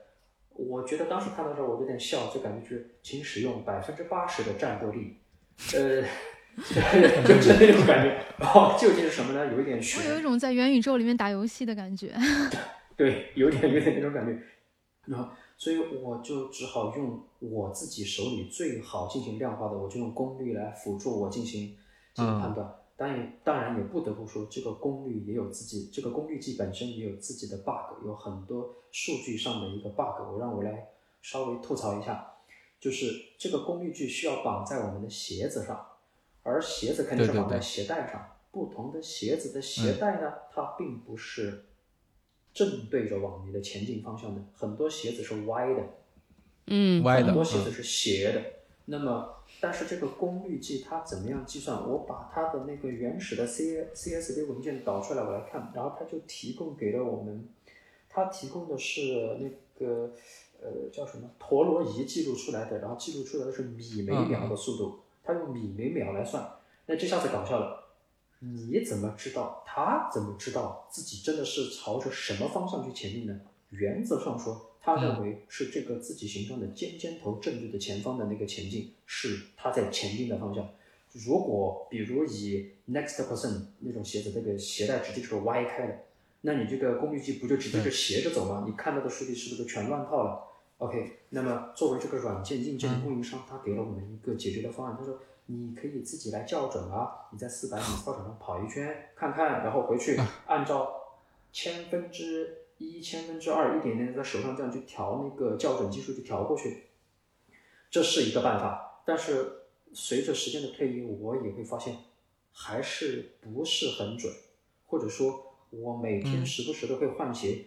我觉得当时看到这，我有点笑，就感觉就是，请使用百分之八十的战斗力，呃。[LAUGHS] 就是那种感觉，然后究竟是什么呢？有一点悬。我有一种在元宇宙里面打游戏的感觉。[LAUGHS] 对，有点有点那种感觉。然后，所以我就只好用我自己手里最好进行量化的，我就用功率来辅助我进行进行判断。当然，当然也不得不说，这个功率也有自己，这个功率计本身也有自己的 bug，有很多数据上的一个 bug。我让我来稍微吐槽一下，就是这个功率计需要绑在我们的鞋子上。而鞋子肯定是绑在鞋带上，不同的鞋子的鞋带呢，它并不是正对着往你的前进方向的，很多鞋子是歪的，嗯，歪的，很多鞋子是斜的。那么，但是这个功率计它怎么样计算？我把它的那个原始的 C C S V 文件导出来，我来看，然后它就提供给了我们，它提供的是那个呃叫什么陀螺仪记录出来的，然后记录出来的是米每秒的速度。它用米每秒来算，那这下子搞笑了。你怎么知道？他怎么知道自己真的是朝着什么方向去前进呢？原则上说，他认为是这个自己形状的尖尖头正对的前方的那个前进是他在前进的方向。如果比如以 Next Person 那种鞋子，那个鞋带直接就是歪开的，那你这个功率计不就直接就斜着走吗？你看到的数据是不是全乱套了？OK，那么作为这个软件硬件的供应商，他给了我们一个解决的方案，他说你可以自己来校准啊，你在四百米操场上跑一圈看看，然后回去按照千分之一、千分之二一点点在手上这样去调那个校准技术去调过去，这是一个办法，但是。随着时间的推移，我也会发现还是不是很准，或者说，我每天时不时的会换鞋，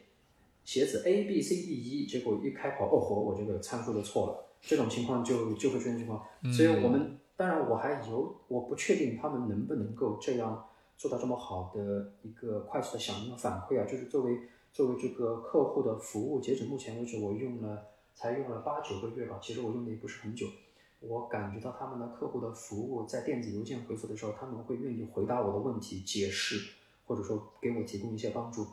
鞋子 A B C D E，结果一开跑，哦吼，我这个参数都错了，这种情况就就会出现情况。所以我们当然我还有我不确定他们能不能够这样做到这么好的一个快速的响应和反馈啊，就是作为作为这个客户的服务，截止目前为止，我用了才用了八九个月吧，其实我用的也不是很久。我感觉到他们的客户的服务在电子邮件回复的时候，他们会愿意回答我的问题、解释，或者说给我提供一些帮助。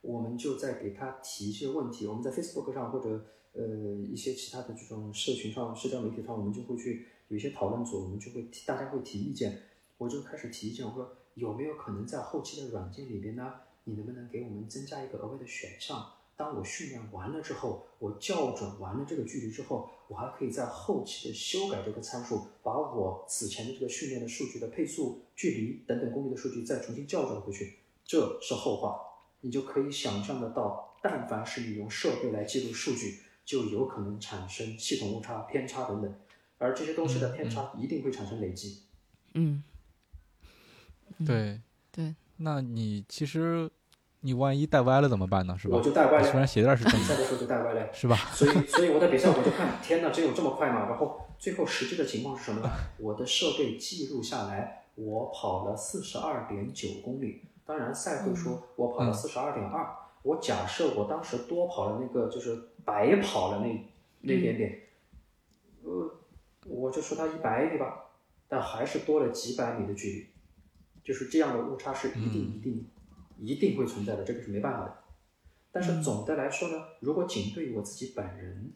我们就在给他提一些问题。我们在 Facebook 上或者呃一些其他的这种社群上、社交媒体上，我们就会去有一些讨论组，我们就会提，大家会提意见。我就开始提意见，我说有没有可能在后期的软件里边呢？你能不能给我们增加一个额外的选项？当我训练完了之后，我校准完了这个距离之后，我还可以在后期的修改这个参数，把我此前的这个训练的数据的配速、距离等等功率的数据再重新校准回去。这是后话，你就可以想象得到，但凡是你用设备来记录数据，就有可能产生系统误差、偏差等等，而这些东西的偏差一定会产生累积。嗯，对对，那你其实。你万一带歪了怎么办呢？是吧？我就带歪了。虽然鞋带是正的，比赛的时候就带歪了，是吧？所以，所以我在比赛我就 [LAUGHS] 看，天哪，真有这么快吗？然后最后实际的情况是什么呢？我的设备记录下来，我跑了四十二点九公里。当然，赛会说我跑了四十二点二。我假设我当时多跑了那个，就是白跑了那那点点，呃，我就说他一百米吧，但还是多了几百米的距离，就是这样的误差是一定一定。一定会存在的，这个是没办法的。但是总的来说呢，如果仅对于我自己本人，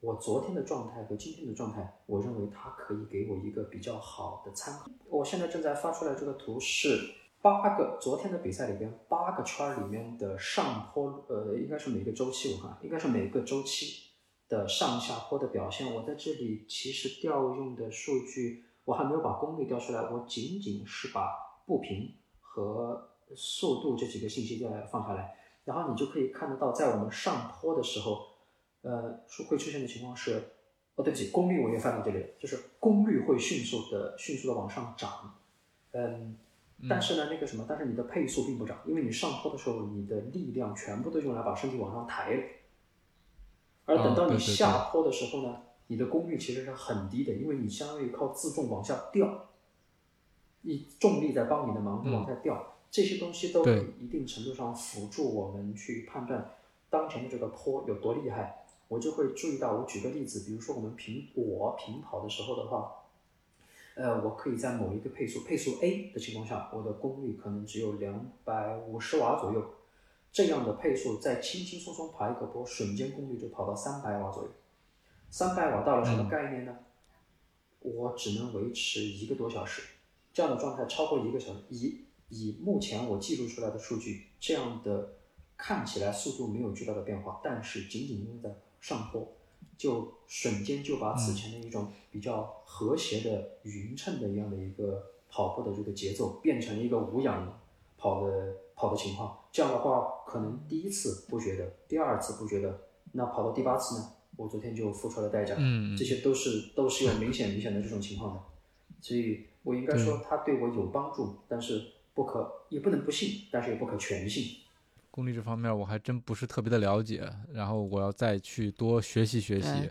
我昨天的状态和今天的状态，我认为它可以给我一个比较好的参考。我现在正在发出来这个图是八个昨天的比赛里边八个圈里面的上坡，呃，应该是每个周期我看应该是每个周期的上下坡的表现。我在这里其实调用的数据，我还没有把功率调出来，我仅仅是把步频和速度这几个信息调来放下来，然后你就可以看得到，在我们上坡的时候，呃，会出现的情况是，哦，对不起，功率我也放到这里了，就是功率会迅速的、迅速的往上涨，嗯，但是呢，那个什么，但是你的配速并不涨，因为你上坡的时候，你的力量全部都用来把身体往上抬了，而等到你下坡的时候呢，你的功率其实是很低的，因为你相当于靠自重往下掉，你重力在帮你的忙往下掉。这些东西都一定程度上辅助我们去判断当前的这个坡有多厉害。我就会注意到，我举个例子，比如说我们平我平跑的时候的话，呃，我可以在某一个配速配速 A 的情况下，我的功率可能只有两百五十瓦左右。这样的配速在轻轻松松爬一个坡，瞬间功率就跑到三百瓦左右。三百瓦到了什么概念呢？我只能维持一个多小时，这样的状态超过一个小时以。以目前我记录出来的数据，这样的看起来速度没有巨大的变化，但是仅仅因为在上坡，就瞬间就把此前的一种比较和谐的匀称的一样的一个跑步的这个节奏，变成一个无氧跑的跑的情况。这样的话，可能第一次不觉得，第二次不觉得，那跑到第八次呢？我昨天就付出了代价。嗯，这些都是都是有明显明显的这种情况的，所以我应该说它对我有帮助，但是。不可也不能不信，但是也不可全信。功率这方面我还真不是特别的了解，然后我要再去多学习学习。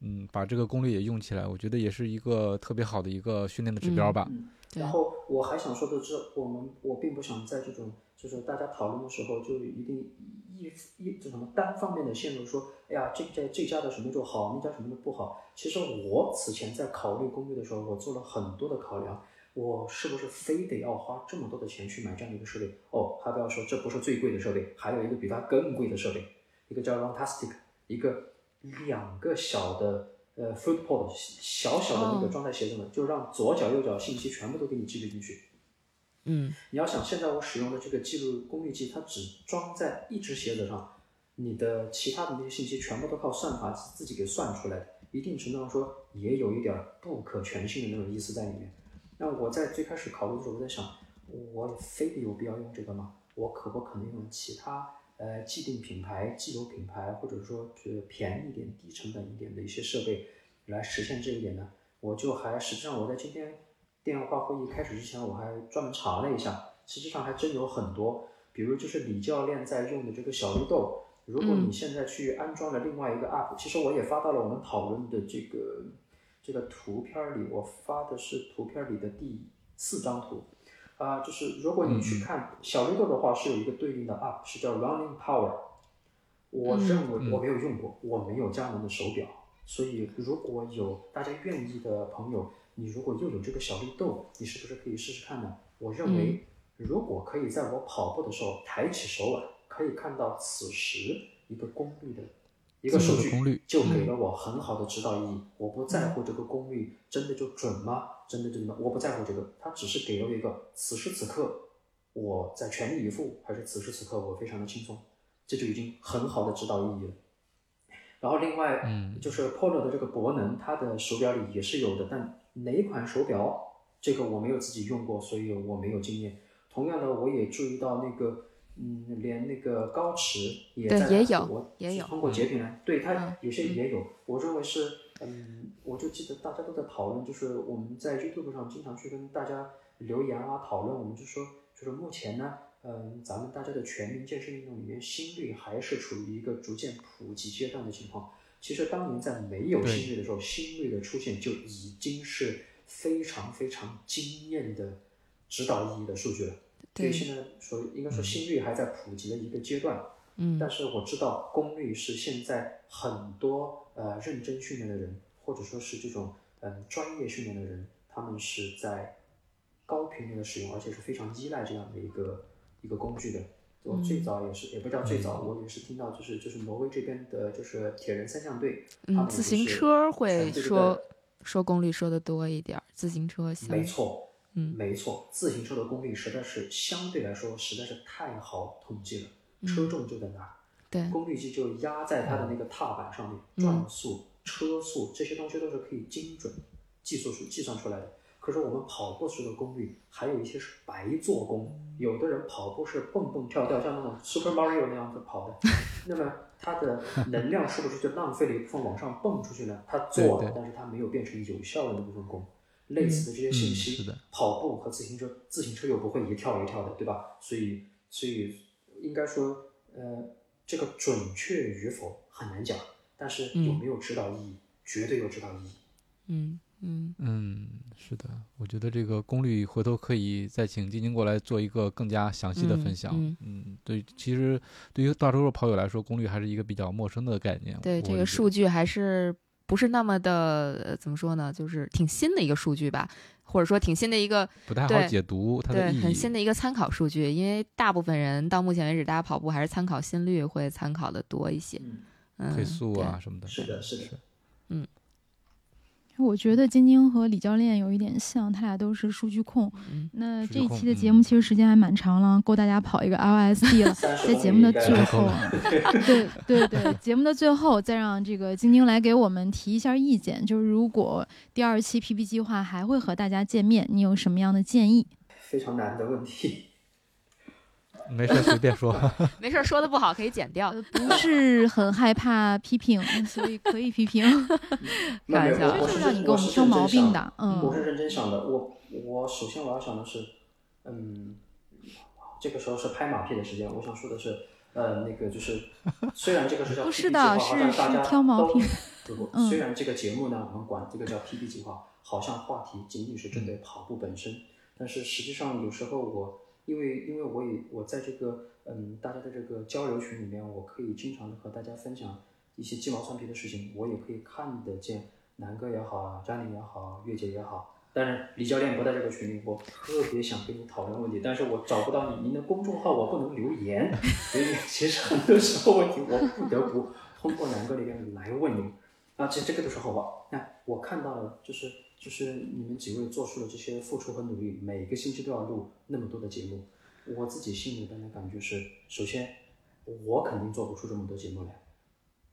嗯，把这个功率也用起来，我觉得也是一个特别好的一个训练的指标吧。然后我还想说的是，我们我并不想在这种就是大家讨论的时候就一定一一这什么单方面的陷入说，哎呀，这这这家的什么就好，那家什么的不好。其实我此前在考虑功率的时候，我做了很多的考量。我是不是非得要花这么多的钱去买这样的一个设备？哦，还不要说，这不是最贵的设备，还有一个比它更贵的设备，一个叫 Runtastic，一个两个小的呃 Footpod 小小的那个哦装在鞋子的，就让左脚右脚信息全部都给你记录进去。嗯你要想，现在我使用的这个记录功率计，它只装在一只鞋子上，你的其他的那些信息全部都靠算法自自己给算出来的，一定程度上说也有一点儿不可全信的那种意思在里面。那我在最开始考虑的时候，我在想，我非得有必要用这个吗？我可不可能用其他呃既定品牌、既有品牌，或者说是便宜一点、低成本一点的一些设备来实现这一点呢？我就还实际上我在今天电话会议开始之前，我还专门查了一下，实际上还真有很多，比如就是李教练在用的这个小绿豆，如果你嗯现在去安装了另外一个 app，、其实我也发到了我们讨论的这个这个图片儿里，我发的是图片儿里的第四张图。啊、就是如果你去看小绿豆的话，是有一个对应的 app，是叫 Running Power。我嗯认为我没有用过，我没有佳能的手表，所以如果有大家愿意的朋友，你如果又有这个小绿豆，你是不是可以试试看呢？我认为，如果可以在我跑步的时候抬起手腕，可以看到此时一个功率的一个数据，就给了我很好的指导意义。我不在乎这个功率真的就准吗？真的真的，我不在乎这个，它只是给了我一个此时此刻我在全力以赴，还是此时此刻我非常的轻松，这就已经很好的指导意义了。然后另外，嗯就是 Polo 的这个博能，它的手表里也是有的，但哪一款手表这个我没有自己用过，所以我没有经验。同样的，我也注意到那个，嗯，连那个高驰也在也有我也有通过截屏来，对它嗯有些也有，我认为是，嗯，我就记得大家都在讨论，就是我们在 YouTube 上经常去跟大家留言啊讨论，我们就说，就是目前呢，嗯，咱们大家的全民健身运动里面，心率还是处于一个逐渐普及阶段的情况。其实当年在没有心率的时候，心率的出现就已经是非常非常惊艳的指导意义的数据了。对现在说应该说心率还在普及的一个阶段。嗯但是我知道功率是现在很多呃认真训练的人，或者说是这种嗯专业训练的人，他们是在高频率的使用，而且是非常依赖这样的一个一个工具的。我最早也是，也不叫最早，我也是听到就是就是挪威这边的就是铁人三项队，他嗯，们自行车会说说功率说的多一点，自行车相没错，嗯。没错，自行车的功率实在是相对来说实在是太好统计了，嗯。车重就在那儿，对。功率计就压在它的那个踏板上面，嗯。转速、车速这些东西都是可以精准计算出计算出来的。可是我们跑步时的功率，还有一些是白做工，有的人跑步是蹦蹦跳跳，像那种 Super Mario 那样子跑的，[LAUGHS] 那么它的能量是不是就浪费了一部分往上蹦出去呢？他做了，但是他没有变成有效的那部分功。类似的这些信嗯息，是的跑步和自行车，自行车又不会一跳一跳的，对吧？所以，所以应该说，呃，这个准确与否很难讲，但是有没有指导意义，绝对有指导意义。嗯嗯嗯，是的，我觉得这个功率回头可以再请晶晶过来做一个更加详细的分享。嗯对，其实对于大多数跑友来说，功率还是一个比较陌生的概念。对这个数据还是不是那么的、呃怎么说呢？就是挺新的一个数据吧，或者说挺新的一个不太好解读它的意义。对很新的一个参考数据，因为大部分人到目前为止，大家跑步还是参考心率会参考的多一些。嗯，嗯，配速啊什么的。是的，是的。我觉得晶晶和李教练有一点像，他俩都是数据控。嗯那这一期的节目其实时间还蛮长了，够大家跑一个 LSD [LAUGHS] 了。在节目的最后啊，对对对，节目的最后再让这个晶晶来给我们提一下意见，就是如果第二期 PP 计划还会和大家见面，你有什么样的建议？非常难的问题。没事，随便说。[LAUGHS] [LAUGHS] 没事，说的不好可以剪掉。呃，不是很害怕批评，所以可以批评，[LAUGHS] 开玩笑就是是让你给我们挑毛病的。嗯我是认真想的。我我首先我要想的是，嗯，这个时候是拍马屁的时间。我想说的是，呃，那个就是，虽然这个是叫不是的计划，好像是大家是挑毛都病不不，嗯虽然这个节目呢，我们管这个叫 PP 计划，好像话题仅仅是针对跑步本身，但是实际上有时候我因为因为我也我在这个嗯大家的这个交流群里面，我可以经常的和大家分享一些鸡毛蒜皮的事情，我也可以看得见南哥也好啊，张琳也好，月姐也好，当然，李教练不在这个群里，我特别想跟你讨论问题，但是我找不到你，您的公众号我不能留言，所以 [LAUGHS] 其实很多时候问题我不得不通过南哥那边来问你。啊，其实这个都是后话。那我看到了，就是就是你们几位做出了这些付出和努力，每个星期都要录那么多的节目，我自己心里边的感觉是，首先我肯定做不出这么多节目来，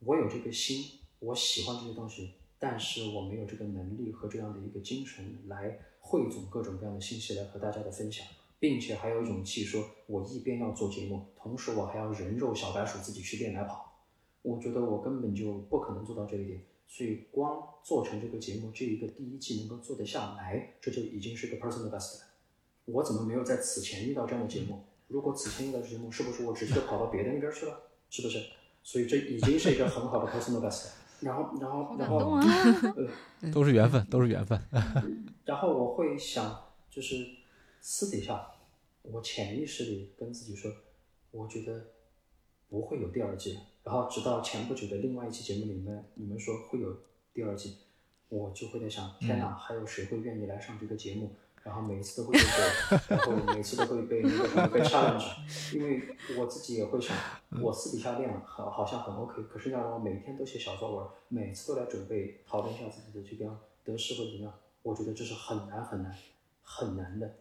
我有这个心，我喜欢这些东西。但是我没有这个能力和这样的一个精神来汇总各种各样的信息来和大家的分享，并且还有勇气说，我一边要做节目，同时我还要人肉小白鼠自己去练来跑。我觉得我根本就不可能做到这一点，所以光做成这个节目这一个第一季能够做得下来，这就已经是个 personal best 了。我怎么没有在此前遇到这样的节目？如果此前遇到节目，是不是我直接跑到别的那边去了？是不是？所以这已经是一个很好的 personal best。然后，然后，然后，呃，[LAUGHS] 都是缘分，都是缘分。[LAUGHS] 然后我会想，就是私底下，我潜意识里跟自己说，我觉得不会有第二季。然后直到前不久的另外一期节目里面，你们说会有第二季，我就会在想，天哪，还有谁会愿意来上这个节目？然后每一次都会被怼，[LAUGHS] 然后每次都会被被 challenge，因为我自己也会想，我私底下练好好像很 OK，可是要让我每天都写小作文，每次都来准备讨论一下自己的这个得失或者怎么样，我觉得这是很难很难很难的。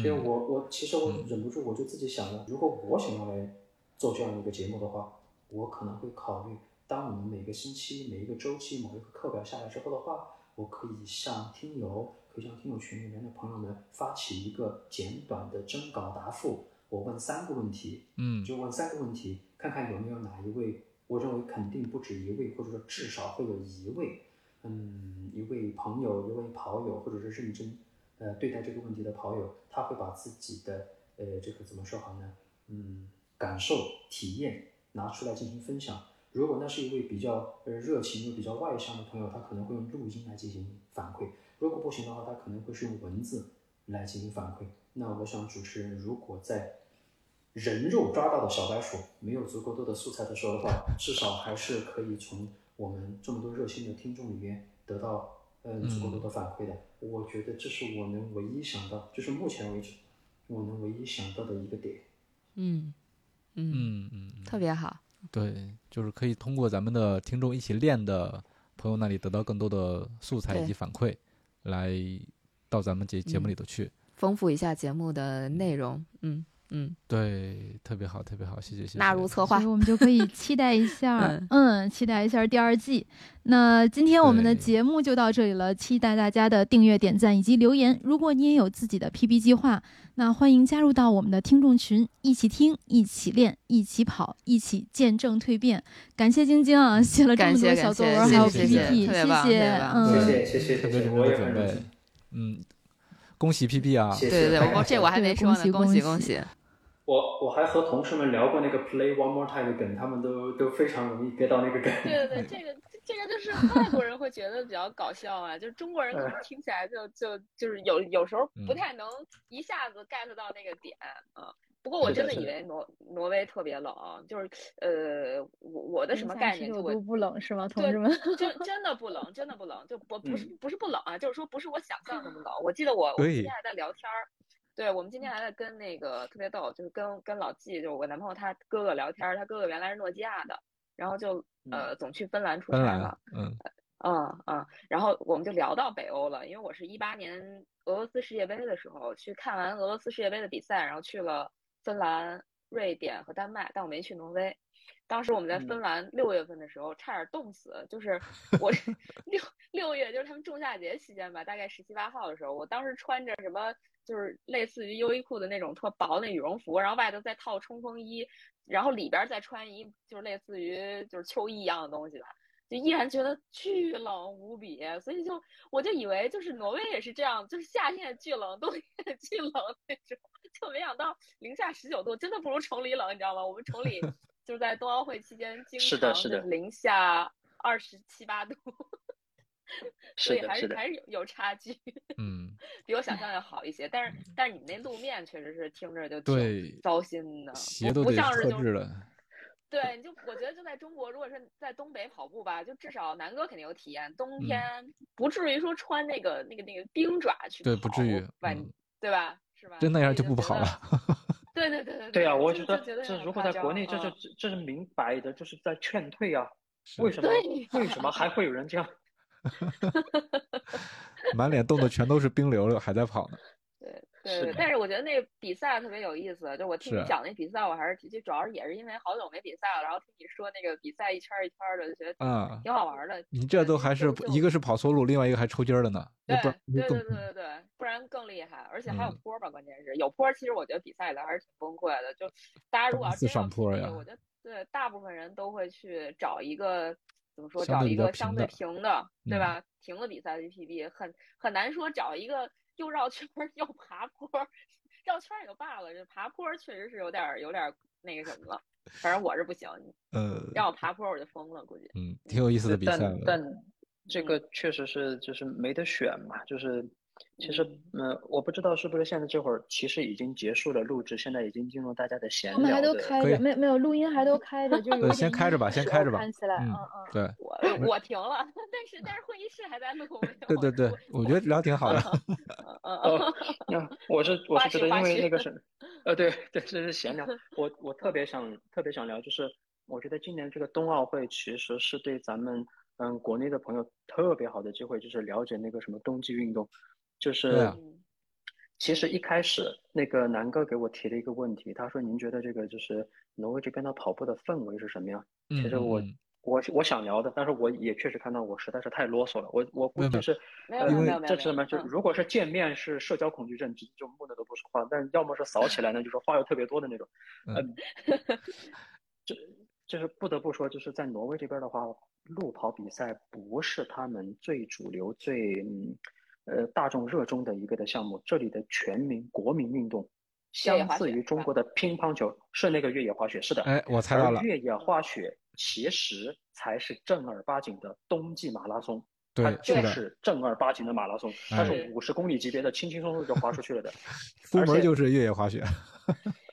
所以我我其实我忍不住我就自己想了，如果我想要来做这样一个节目的话，我可能会考虑，当我们每个星期每一个周期某一个课表下来之后的话，我可以向听友。可以向听友群里面的朋友们发起一个简短的征稿答复，我问三个问题，嗯，就问三个问题，看看有没有哪一位，我认为肯定不止一位，或者说至少会有一位，嗯，一位朋友，一位跑友，或者是认真，呃，对待这个问题的跑友，他会把自己的，呃，这个怎么说好呢？嗯，感受、体验拿出来进行分享。如果那是一位比较呃热情又比较外向的朋友，他可能会用录音来进行反馈。如果不行的话，他可能会是用文字来进行反馈。那我想，主持人如果在人肉抓到的小白鼠没有足够多的素材的时候的话，至少还是可以从我们这么多热心的听众里面得到嗯足够多的反馈的。我觉得这是我能唯一想到，就是目前为止我能唯一想到的一个点。嗯嗯嗯嗯，特别好。对，就是可以通过咱们的听众一起练的朋友那里得到更多的素材以及反馈。来到咱们节节目里头去，丰富一下节目的内容。嗯嗯，对，特别好，特别好，谢谢谢谢。纳入策划，我们就可以期待一下，[LAUGHS] 嗯，期待一下第二季。那今天我们的节目就到这里了，期待大家的订阅、点赞以及留言。如果你也有自己的 PB 计划，那欢迎加入到我们的听众群，一起听，一起练，一起跑，一起见证蜕变。感谢晶晶啊，[LAUGHS] 写了这么多小作文还有 PPT，谢谢，嗯，谢谢谢谢，特别认真的准备，嗯，恭喜 PP 啊，对对对，我这我还没说呢，恭喜恭喜。我我还和同事们聊过那个 Play One More Time 的梗，他们都都非常容易 get 到那个梗。对对对，这个这个就是外国人会觉得比较搞笑啊，[LAUGHS] 就是中国人可能听起来就就就是有有时候不太能一下子 get 到那个点啊。不过我真的以为挪挪威特别冷，就是呃我我的什么概念？就我不冷是吗，同志们？真 [LAUGHS] 真的不冷，真的不冷，就不不是不是不冷啊，就是说不是我想象那么冷。我记得我我今天还在聊天儿。对我们今天还在跟那个特别逗，就是跟跟老季，就是我男朋友他哥哥聊天，他哥哥原来是诺基亚的，然后就呃总去芬兰出差了，嗯嗯嗯，然后我们就聊到北欧了，因为我是一八年俄罗斯世界杯的时候去看完俄罗斯世界杯的比赛，然后去了芬兰、瑞典和丹麦，但我没去挪威。当时我们在芬兰六月份的时候差点冻死，就是我 [LAUGHS] 六六月就是他们仲夏节期间吧，大概十七八号的时候，我当时穿着什么。就是类似于优衣库的那种特薄的羽绒服，然后外头再套冲锋衣，然后里边再穿一就是类似于就是秋衣一样的东西吧，就依然觉得巨冷无比，所以就我就以为就是挪威也是这样，就是夏天巨冷，冬天巨冷那种，就没想到零下十九度真的不如崇礼冷，你知道吗？我们崇礼 [LAUGHS] 就是在冬奥会期间经常是零下二十七八度。[LAUGHS] 所以还是还是有有差距，嗯，[LAUGHS] 比我想象要好一些。但是但是你们那路面确实是听着就挺糟心的，鞋都不像是就是，对，你就我觉得就在中国，如果是在东北跑步吧，就至少南哥肯定有体验，冬天不至于说穿那个那个那个冰爪去对，不至于，晚对吧？是吧？真那样就不跑了。[LAUGHS] 对对对对对啊，我觉得这如果在国内，这是这是明摆的，就是在劝退啊。为什么？[LAUGHS] 为什么还会有人这样？[LAUGHS] 满脸冻的全都是冰溜溜，还在跑呢。对对，但是我觉得那比赛特别有意思，就我听你讲那比赛，我还是就主要是也是因为好久没比赛了，然后听你说那个比赛一圈一圈的，就觉得嗯挺好玩的。你这都还是一个是跑错路，另外一个还抽筋了呢。对对对对对对，不然更厉害，而且还有坡吧，关键是有坡。其实我觉得比赛里还是挺崩溃的，就大家如果要真上坡呀，我觉得对大部分人都会去找一个怎么说，找一个相对平的，对吧？平的比赛的 PB 很很难说找一个。又绕圈儿又爬坡，绕圈儿也就罢了，这爬坡确实是有点有点那个什么了。反正我是不行，呃，让我爬坡我就疯了，估计。嗯，挺有意思的比赛但但这个确实是就是没得选嘛，就是。其实，嗯，我不知道是不是现在这会儿其实已经结束了录制，现在已经进入大家的闲聊。我们还都开着，没没有录音还都开着，就先开着吧，先开着吧。看起来，嗯嗯。对。我我停了，[LAUGHS] 但是但是会议室还在录。对对对，我觉得聊挺好的。[LAUGHS] 嗯嗯。那我是我是觉得，因为那个是，[LAUGHS] 呃，对对，这是闲聊。我我特别想特别想聊，就是我觉得今年这个冬奥会其实是对咱们嗯国内的朋友特别好的机会，就是了解那个什么冬季运动。就是，其实一开始那个南哥给我提了一个问题，他说：“您觉得这个就是挪威这边的跑步的氛围是什么样？”其实我我我想聊的，但是我也确实看到我实在是太啰嗦了。我我估计是，因为这是什么？就如果是见面是社交恐惧症，直接就木讷都不说话；但要么是扫起来呢，就是话又特别多的那种。嗯，这就是不得不说，就是在挪威这边的话，路跑比赛不是他们最主流、最嗯。呃，大众热衷的一个的项目，这里的全民国民运动，相似于中国的乒乓球，是那个越野滑雪，是的。哎，我猜到了。越野滑雪其实才是正儿八经的冬季马拉松，它就是正儿八经的马拉松，它是五十公里级别的，轻轻松松就滑出去了的。[LAUGHS] 出门就是越野滑雪。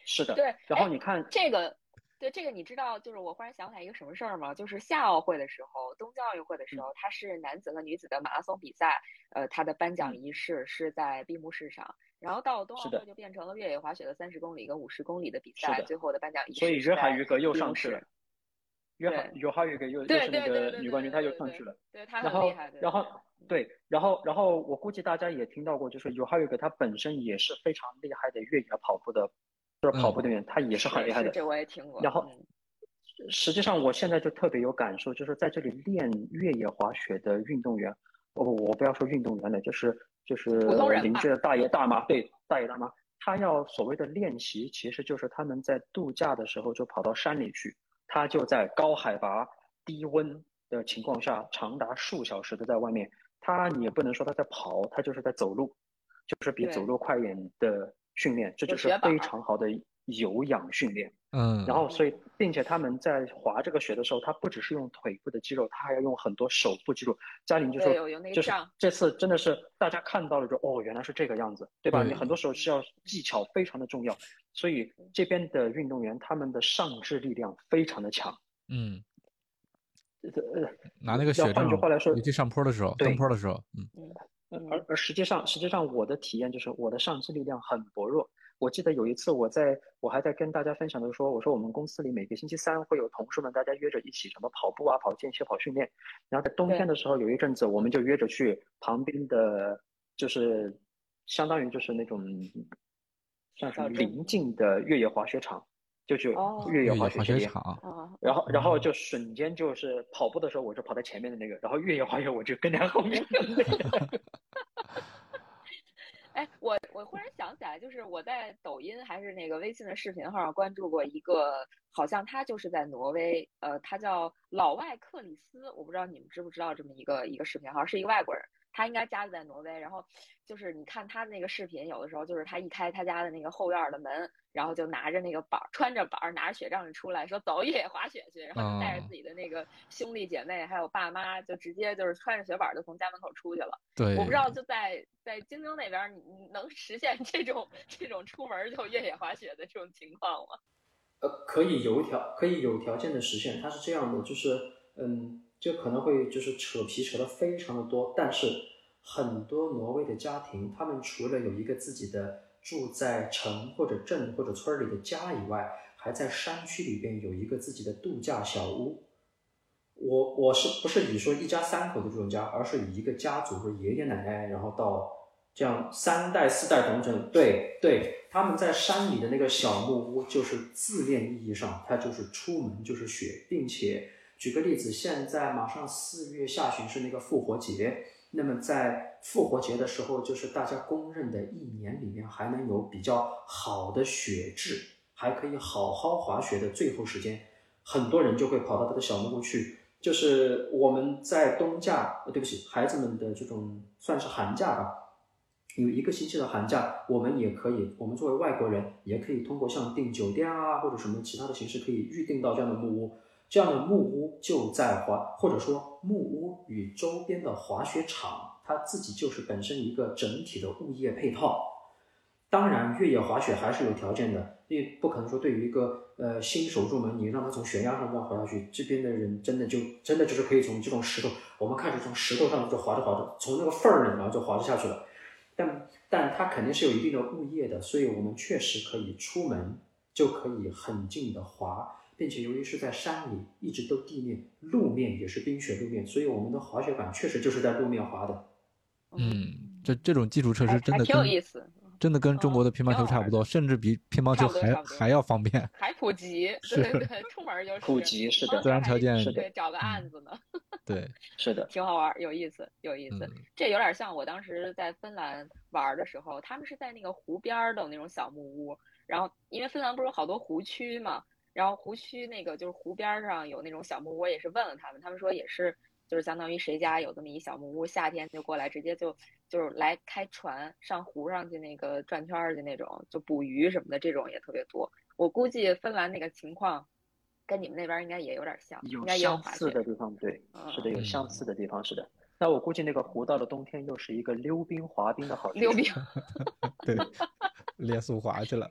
是的。对。然后你看这个。对这个你知道，就是我忽然想起来一个什么事儿吗？就是夏奥会的时候，东京奥运会的时候，它是男子和女子的马拉松比赛，呃，它的颁奖仪式是在闭幕式上，然后到了冬奥会就变成了越野滑雪的三十公里跟五十公里的比赛，最后的颁奖仪式。所以约翰于格又上去了，约翰约翰于格又又是那个女冠军，她又上去了。对，她很厉害。然后，然后对，然后然后我估计大家也听到过，就是约翰于格他本身也是非常厉害的越野跑步的，就是跑步队员，他也是很厉害的。这我也听过。然后。实际上，我现在就特别有感受，就是在这里练越野滑雪的运动员，我我不要说运动员了，就是就是邻居的大爷大妈，对大爷大妈，他要所谓的练习，其实就是他们在度假的时候就跑到山里去，他就在高海拔、低温的情况下，长达数小时的在外面，他你也不能说他在跑，他就是在走路，就是比走路快一点的训练，这就是非常好的有氧训练。嗯，然后所以，并且他们在滑这个雪的时候，他不只是用腿部的肌肉，他还要用很多手部肌肉。嘉玲就说，就是这次真的是大家看到了，就哦，原来是这个样子，对吧？你很多时候是要技巧非常的重要，所以这边的运动员他们的上肢力量非常的强。嗯，呃，拿那个雪换句话来说，你去上坡的时候，登坡的时候，嗯嗯，而而实际上，实际上我的体验就是我的上肢力量很薄弱。我记得有一次，我在我还在跟大家分享的时候，我说我们公司里每个星期三会有同事们大家约着一起什么跑步啊、跑间歇跑训练。然后在冬天的时候，有一阵子我们就约着去旁边的，就是相当于就是那种算是临近的越野滑雪场，就去越野滑雪场。然后然后就瞬间就是跑步的时候，我就跑在前面的那个，然后越野滑雪我就跟在后面。[LAUGHS] 哎，我我忽然想起来，就是我在抖音还是那个微信的视频号上关注过一个，好像他就是在挪威，呃，他叫老外克里斯，我不知道你们知不知道这么一个一个视频号，是一个外国人。他应该家就在挪威，然后就是你看他的那个视频，有的时候就是他一开他家的那个后院的门，然后就拿着那个板儿，穿着板儿，拿着雪杖就出来说走越野滑雪去，然后就带着自己的那个兄弟姐妹还有爸妈，就直接就是穿着雪板就从家门口出去了。对，我不知道就在在京津那边，你能实现这种这种出门就越野滑雪的这种情况吗？呃，可以有条可以有条件的实现。它是这样的，就是嗯，就可能会就是扯皮扯得非常的多，但是很多挪威的家庭，他们除了有一个自己的住在城或者镇或者村里的家以外，还在山区里边有一个自己的度假小屋。我我是不是你说一家三口的这种家，而是以一个家族的爷爷奶奶，然后到这样三代四代同城，对对，他们在山里的那个小木屋，就是字面意义上，它就是出门就是雪，并且举个例子，现在马上四月下旬是那个复活节，那么在复活节的时候，就是大家公认的一年里面还能有比较好的雪质，还可以好好滑雪的最后时间，很多人就会跑到他的小木屋去。就是我们在冬假，呃，对不起，孩子们的这种算是寒假吧，有一个星期的寒假，我们也可以，我们作为外国人也可以通过像订酒店啊或者什么其他的形式，可以预定到这样的木屋。这样的木屋就在滑，或者说木屋与周边的滑雪场，它自己就是本身一个整体的物业配套。当然，越野滑雪还是有条件的，因为不可能说对于一个呃新手入门，你让他从悬崖上这样滑下去，这边的人真的就真的就是可以从这种石头，我们开始从石头上就滑着滑着，从那个缝儿里然后就滑着下去了。但但它肯定是有一定的物业的，所以我们确实可以出门就可以很近的滑，并且由于是在山里，一直都地面，路面也是冰雪路面，所以我们的滑雪板确实就是在路面滑的。嗯，这这种基础设施真的挺有意思，真的跟中国的乒乓球差不多，甚至比乒乓球还差不多差不多还要方便。还普及，是对对对，出门就是普及是的自然条件是的对，找个案子呢，对，[LAUGHS] 是的，挺好玩儿，有意思，有意思。嗯这有点像我当时在芬兰玩的时候，他们是在那个湖边的那种小木屋，然后因为芬兰不是有好多湖区嘛，然后湖区那个就是湖边儿上有那种小木屋，也是问了他们，他们说也是，就是相当于谁家有这么一小木屋，夏天就过来直接就就是来开船上湖上去那个转圈儿去那种，就捕鱼什么的，这种也特别多。我估计芬兰那个情况跟你们那边应该也有点像，应有该也有相似。的地方，对，是的，有嗯相似的地方，是的。那我估计那个湖到了冬天又是一个溜冰滑冰的好溜冰，[LAUGHS] 对，[LAUGHS] 练速滑去了，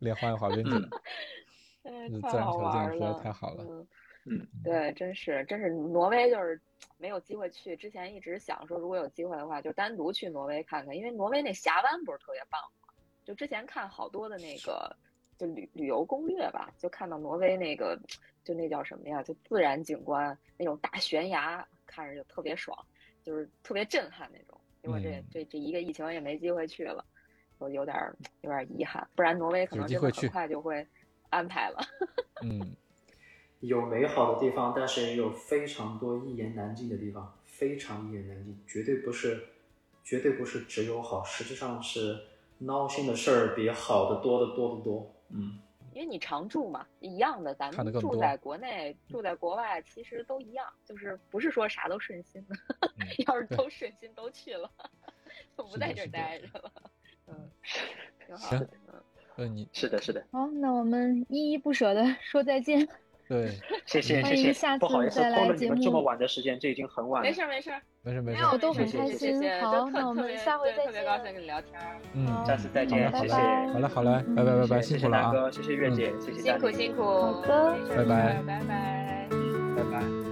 练花样滑冰去了。[LAUGHS] 太好玩了，太好了嗯嗯，对，真是真是挪威就是没有机会去，之前一直想说如果有机会的话，就单独去挪威看看，因为挪威那峡湾不是特别棒吗？就之前看好多的那个就旅旅游攻略吧，就看到挪威那个就那叫什么呀，就自然景观那种大悬崖，看着就特别爽，就是特别震撼那种。结果这嗯这这一个疫情也没机会去了，我有点儿有点儿遗憾，不然挪威可能真的有机会很快就会安排了。[LAUGHS] 嗯，有美好的地方，但是也有非常多一言难尽的地方，非常一言难尽，绝对不是，绝对不是只有好，实际上是闹心的事儿比好的多得多得多。嗯，因为你常住嘛，一样的，咱们住在国内、住在国外，其实都一样，就是不是说啥都顺心的。嗯 [LAUGHS] 要是都顺心都去了，[LAUGHS] 就不在这儿待着了。嗯，挺好行的。嗯，呃，你是的，是的。好，那我们依依不舍的 [LAUGHS] 说再见。对，[LAUGHS] 谢谢，欢谢谢迎下。不好意思，次再来拖了你们节这么晚的时间，这已经很晚了。没事儿没事儿，没事没事没有，我都没事儿很开心谢谢谢谢好那我们下回再对特别高兴见跟你聊天儿。嗯，下次再见，拜谢谢。拜好嘞好嘞，拜拜拜拜，谢谢辛苦了啊。南哥，谢谢月姐，谢谢大家辛苦辛苦，好的没事儿拜拜没事儿拜拜。